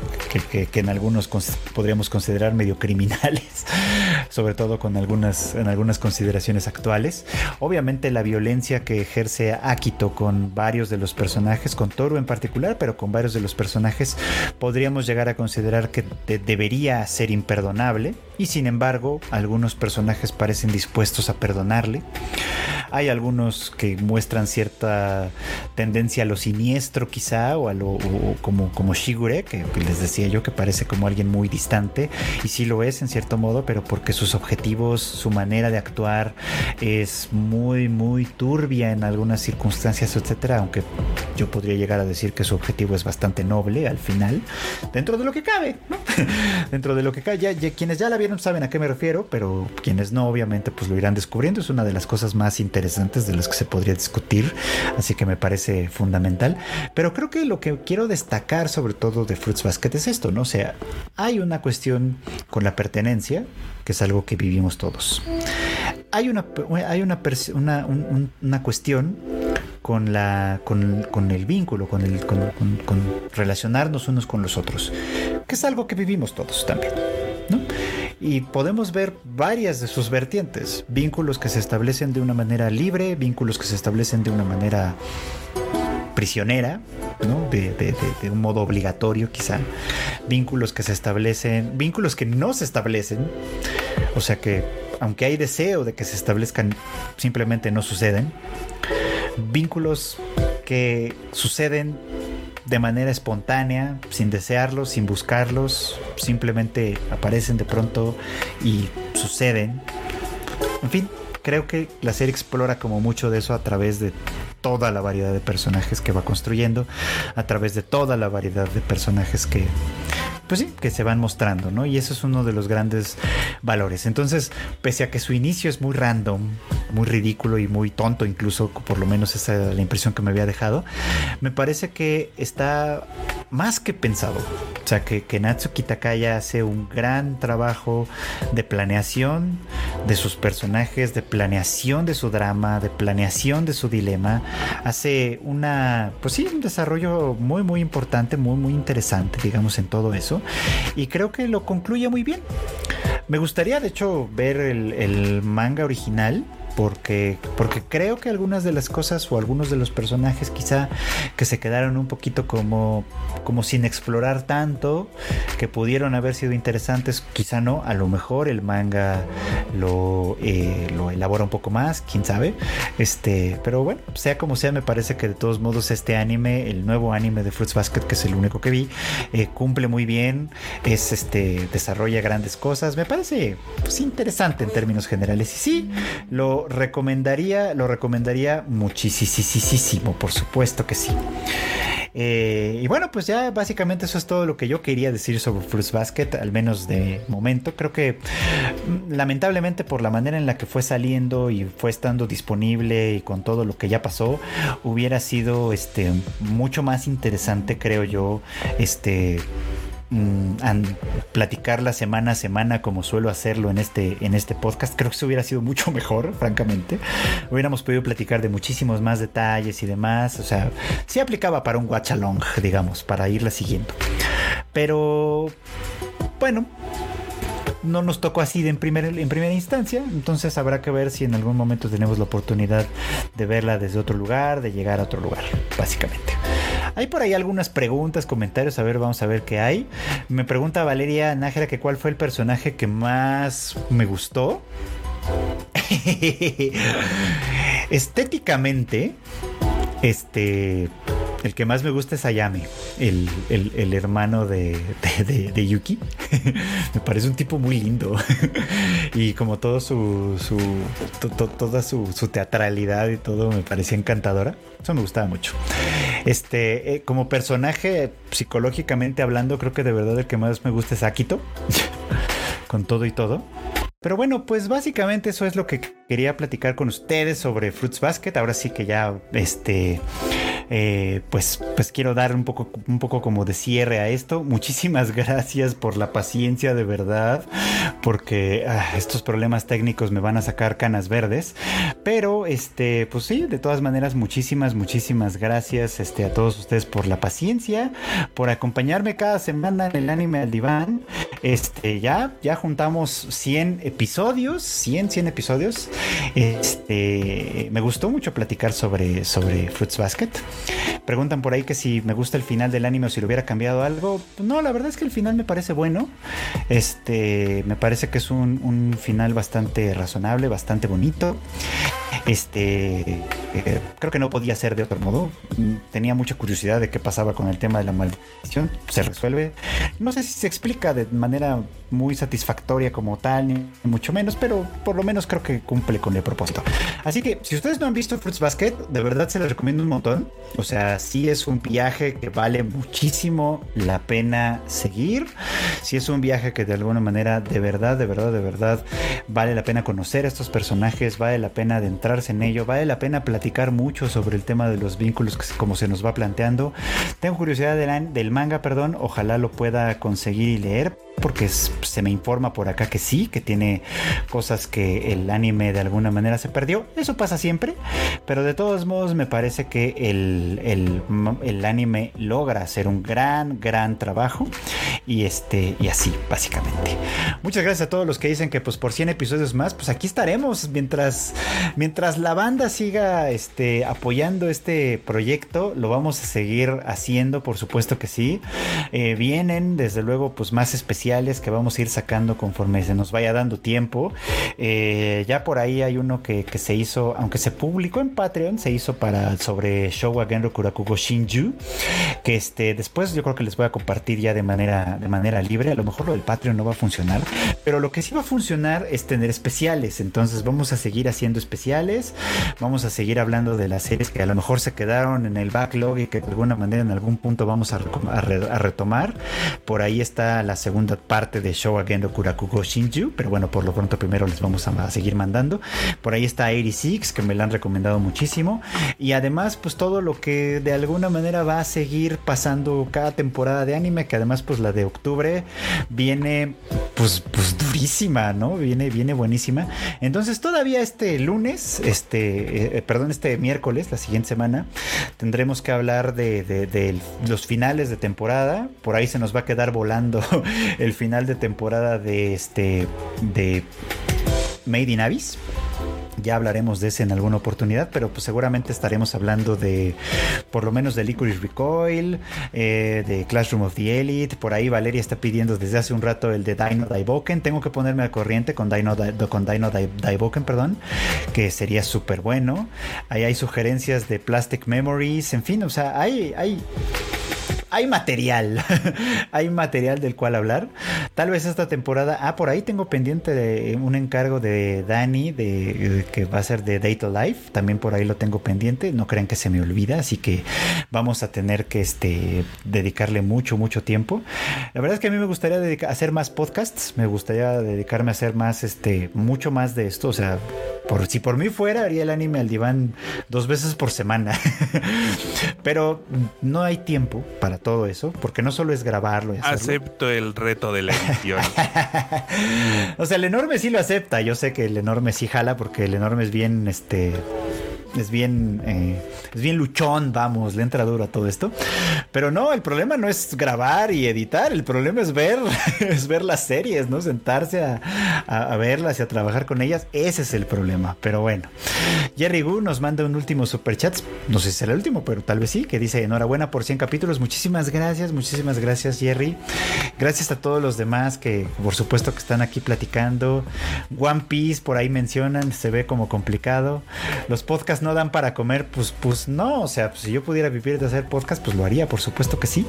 que, que, en algunos podríamos considerar medio criminales, sobre todo con algunas, en algunas consideraciones actuales. Obviamente la violencia que ejerce Akito con varios de los personajes, con Toru en particular, pero con varios de los personajes, podríamos llegar a considerar que debería ser imperdonable y sin embargo algunos personajes parecen dispuestos a perdonarle. Hay algunos que muestran cierta tendencia a lo siniestro quizá o a lo como, como Shigure, que les decía yo que parece como alguien muy distante y sí lo es en cierto modo, pero porque sus objetivos, su manera de actuar es muy muy turbia en algunas circunstancias, etcétera, aunque yo podría llegar a decir que su objetivo es bastante noble al final, dentro de lo que cabe, ¿no? dentro de lo que cae. Quienes ya la vieron saben a qué me refiero, pero quienes no, obviamente, pues lo irán descubriendo. Es una de las cosas más interesantes de las que se podría discutir, así que me parece fundamental. Pero creo que lo que quiero destacar, sobre todo de Fruits Basket, es esto, ¿no? O sea, hay una cuestión con la pertenencia, que es algo que vivimos todos. Hay una, hay una, una, una cuestión con, la, con, el vínculo, con, el, con, relacionarnos unos con los otros, que es algo que vivimos todos también. Y podemos ver varias de sus vertientes, vínculos que se establecen de una manera libre, vínculos que se establecen de una manera prisionera, ¿no? De, de, un modo obligatorio quizá, vínculos que se establecen, vínculos que no se establecen, o sea que aunque hay deseo de que se establezcan, simplemente no suceden vínculos que suceden de manera espontánea, sin desearlos, sin buscarlos, simplemente aparecen de pronto y suceden. En fin, creo que la serie explora como mucho de eso a través de toda la variedad de personajes que va construyendo, a través de toda la variedad de personajes que, pues sí, que se van mostrando, ¿no? Y eso es uno de los grandes valores. Entonces, pese a que su inicio es muy random, muy ridículo y muy tonto, incluso por lo menos esa es la impresión que me había dejado, me parece que está más que pensado. O sea, que, que Natsuki Takaya hace un gran trabajo de planeación de sus personajes, de planeación de su drama, de planeación de su dilema. Hace una, pues sí, un desarrollo muy, muy importante, muy, muy interesante, digamos, en todo eso. Y creo que lo concluye muy bien. Me gustaría, de hecho, ver el, manga original porque, porque creo que algunas de las cosas o algunos de los personajes quizá que se quedaron un poquito como, como sin explorar tanto, que pudieron haber sido interesantes, quizá no, a lo mejor el manga lo, eh, lo elabora un poco más, quién sabe, este, pero bueno, sea como sea, me parece que de todos modos este anime, el nuevo anime de Fruits Basket, que es el único que vi, eh, cumple muy bien, es este, desarrolla grandes cosas, me parece pues, interesante en términos generales. Y sí, lo recomendaría, lo recomendaría muchísimo, por supuesto que sí. Eh, y bueno, pues ya básicamente eso es todo lo que yo quería decir sobre Fruits Basket, al menos de momento. Creo que mm, lamentablemente por la manera en la que fue saliendo y fue estando disponible y con todo lo que ya pasó, hubiera sido este mucho más interesante, creo yo, este Mm, platicarla semana a semana como suelo hacerlo en este, en este podcast. Creo que eso hubiera sido mucho mejor, francamente. Hubiéramos podido platicar de muchísimos más detalles y demás. O sea, sí aplicaba para un watch along, digamos, para irla siguiendo. Pero, bueno, no nos tocó así de en, en primera instancia, entonces habrá que ver si en algún momento tenemos la oportunidad de verla desde otro lugar, de llegar a otro lugar, básicamente. Hay por ahí algunas preguntas, comentarios, a ver, vamos a ver qué hay. Me pregunta Valeria Nájera que cuál fue el personaje que más me gustó. Estéticamente, este, el que más me gusta es Ayame, el, hermano de, Yuki. me parece un tipo muy lindo. y como todo su, toda su, teatralidad y todo me parecía encantadora. Eso me gustaba mucho. Este, eh, como personaje, psicológicamente hablando, creo que de verdad el que más me gusta es Akito. Con todo y todo. Pero bueno, pues básicamente eso es lo que quería platicar con ustedes sobre Fruits Basket. Ahora sí que ya, este, eh, pues, pues quiero dar un poco, un poco como de cierre a esto. Muchísimas gracias por la paciencia de verdad, porque ah, estos problemas técnicos me van a sacar canas verdes. Pero, este, pues sí, de todas maneras, muchísimas, muchísimas gracias este, a todos ustedes por la paciencia, por acompañarme cada semana en el anime al diván. Este, ya, ya juntamos 100 episodios, 100, 100 episodios. Este, me gustó mucho platicar sobre, sobre Fruits Basket. Preguntan por ahí que si me gusta el final del anime o si lo hubiera cambiado algo. No, la verdad es que el final me parece bueno. Este, me parece que es un, final bastante razonable, bastante bonito. Este, eh, creo que no podía ser de otro modo. Tenía mucha curiosidad de qué pasaba con el tema de la maldición. Se resuelve. No sé si se explica de manera muy satisfactoria como tal, ni mucho menos, pero por lo menos creo que cumple con el propósito. Así que si ustedes no han visto Fruits Basket, de verdad se les recomiendo un montón. O sea, sí es un viaje que vale muchísimo la pena seguir. Sí es un viaje que de alguna manera, de verdad, de verdad, de verdad, vale la pena conocer a estos personajes, vale la pena adentrarse en ello, vale la pena platicar mucho sobre el tema de los vínculos que, como se nos va planteando. Tengo curiosidad del, del manga, perdón, ojalá lo pueda conseguir y leer porque se me informa por acá que sí, que tiene cosas que el anime de alguna manera se perdió. Eso pasa siempre, pero de todos modos me parece que el, el, anime logra hacer un gran, gran trabajo y este y así, básicamente. Muchas gracias a todos los que dicen que pues por 100 episodios más, pues aquí estaremos mientras mientras la banda siga este apoyando este proyecto, lo vamos a seguir haciendo, por supuesto que sí. Eh, vienen desde luego pues más especiales que vamos a ir sacando conforme se nos vaya dando tiempo. Eh, ya por ahí hay uno que, se hizo, aunque se publicó en Patreon, se hizo para sobre Showa Genro Kurakugo Shinju, que este, después yo creo que les voy a compartir ya de manera, de manera libre. A lo mejor lo del Patreon no va a funcionar, pero lo que sí va a funcionar es tener especiales. Entonces vamos a seguir haciendo especiales, vamos a seguir hablando de las series que a lo mejor se quedaron en el backlog y que de alguna manera en algún punto vamos a, a retomar. Por ahí está la segunda parte de Showagendo Kurakugo Shinju, pero bueno, por lo pronto primero les vamos a, seguir mandando. Por ahí está 86, que me la han recomendado muchísimo. Y además, pues todo lo que de alguna manera va a seguir pasando cada temporada de anime, que además, pues la de octubre viene, pues, pues durísima, ¿no? Viene, viene buenísima. Entonces, todavía este lunes, este, eh, perdón, este miércoles, la siguiente semana, tendremos que hablar de, de los finales de temporada. Por ahí se nos va a quedar volando el final de temporada de este de Made in Abyss ya hablaremos de ese en alguna oportunidad, pero pues seguramente estaremos hablando de por lo menos de Licorice Recoil, eh, de Classroom of the Elite, por ahí Valeria está pidiendo desde hace un rato el de Dino Daiboken, tengo que ponerme al corriente con Dino, con Dino Daiboken, perdón, que sería súper bueno, ahí hay sugerencias de Plastic Memories, en fin, o sea, hay, hay hay material, hay material del cual hablar. Tal vez esta temporada, ah, por ahí tengo pendiente de un encargo de Dani, de, que va a ser de Data Life, también por ahí lo tengo pendiente, no crean que se me olvida, así que vamos a tener que este, dedicarle mucho, mucho tiempo. La verdad es que a mí me gustaría hacer más podcasts, me gustaría dedicarme a hacer más, este, mucho más de esto, o sea, por, si por mí fuera, haría el anime al diván dos veces por semana. Pero no hay tiempo para todo eso, porque no solo es grabarlo. Y Acepto el reto de la edición. o sea, el enorme sí lo acepta. Yo sé que el enorme sí jala, porque el enorme es bien, este es bien, eh, es bien luchón, vamos, le entra duro a todo esto. Pero no, el problema no es grabar y editar, el problema es ver, es ver las series, ¿no? Sentarse a, verlas y a trabajar con ellas, ese es el problema. Pero bueno, Jerry Gu nos manda un último super chat, no sé si será el último, pero tal vez sí, que dice enhorabuena por 100 capítulos, muchísimas gracias, muchísimas gracias Jerry. Gracias a todos los demás que por supuesto que están aquí platicando. One Piece por ahí mencionan, se ve como complicado. Los podcasts no dan para comer, pues, pues no, o sea, pues, si yo pudiera vivir de hacer podcast, pues lo haría, por supuesto que sí.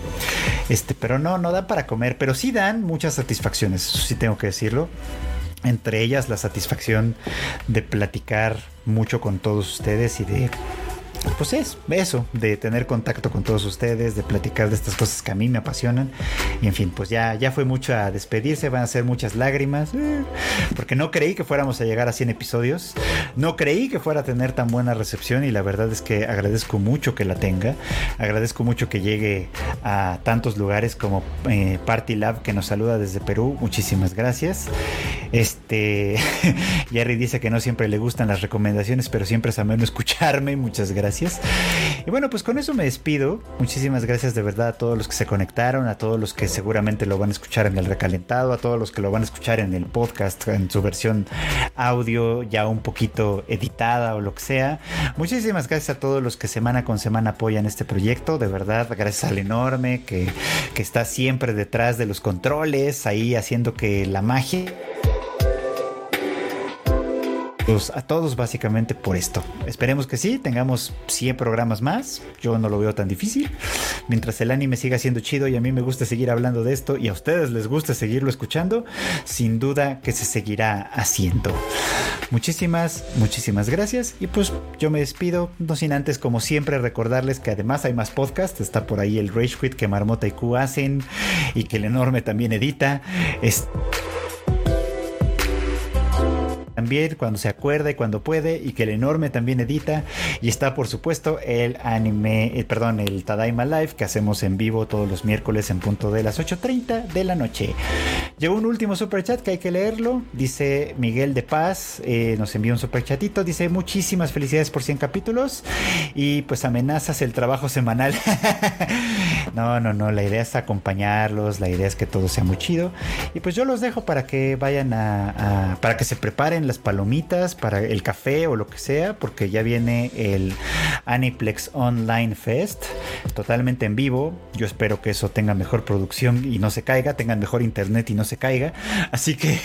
Este, pero no, no dan para comer, pero sí dan muchas satisfacciones, eso sí tengo que decirlo. Entre ellas la satisfacción de platicar mucho con todos ustedes y de pues es eso, de tener contacto con todos ustedes, de platicar de estas cosas que a mí me apasionan. Y en fin, pues ya, ya fue mucho a despedirse, van a ser muchas lágrimas, eh, porque no creí que fuéramos a llegar a 100 episodios, no creí que fuera a tener tan buena recepción y la verdad es que agradezco mucho que la tenga, agradezco mucho que llegue a tantos lugares como eh, Party Lab que nos saluda desde Perú, muchísimas gracias. Este, Jerry dice que no siempre le gustan las recomendaciones, pero siempre es ameno escucharme, muchas gracias. Y bueno, pues con eso me despido. Muchísimas gracias de verdad a todos los que se conectaron, a todos los que seguramente lo van a escuchar en el recalentado, a todos los que lo van a escuchar en el podcast, en su versión audio ya un poquito editada o lo que sea. Muchísimas gracias a todos los que semana con semana apoyan este proyecto. De verdad, gracias al enorme que, que está siempre detrás de los controles, ahí haciendo que la magia a todos básicamente por esto. Esperemos que sí, tengamos 100 programas más. Yo no lo veo tan difícil. Mientras el anime siga siendo chido y a mí me gusta seguir hablando de esto y a ustedes les gusta seguirlo escuchando, sin duda que se seguirá haciendo. Muchísimas, muchísimas gracias. Y pues yo me despido, no sin antes, como siempre, recordarles que además hay más podcasts. Está por ahí el Rage Quit que Marmota y Q hacen y que el enorme también edita. Es también cuando se acuerda y cuando puede y que el enorme también edita y está por supuesto el anime, eh, perdón, el Tadaima Live que hacemos en vivo todos los miércoles en punto de las 8.30 de la noche. Llegó un último super chat que hay que leerlo, dice Miguel de Paz, eh, nos envió un super chatito, dice muchísimas felicidades por 100 capítulos y pues amenazas el trabajo semanal. no, no, no, la idea es acompañarlos, la idea es que todo sea muy chido y pues yo los dejo para que vayan a para que se preparen las palomitas, para el café o lo que sea, porque ya viene el Aniplex Online Fest, totalmente en vivo. Yo espero que eso tenga mejor producción y no se caiga, tengan mejor internet y no se caiga. Así que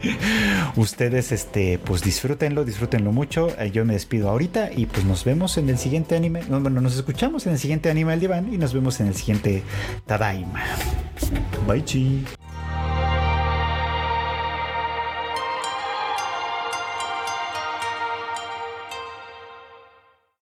ustedes, este, pues disfrútenlo, disfrútenlo mucho. Eh, yo me despido ahorita y pues nos vemos en el siguiente anime. bueno, nos escuchamos en el siguiente anime del diván y nos vemos en el siguiente Tadaima. Bye, chi.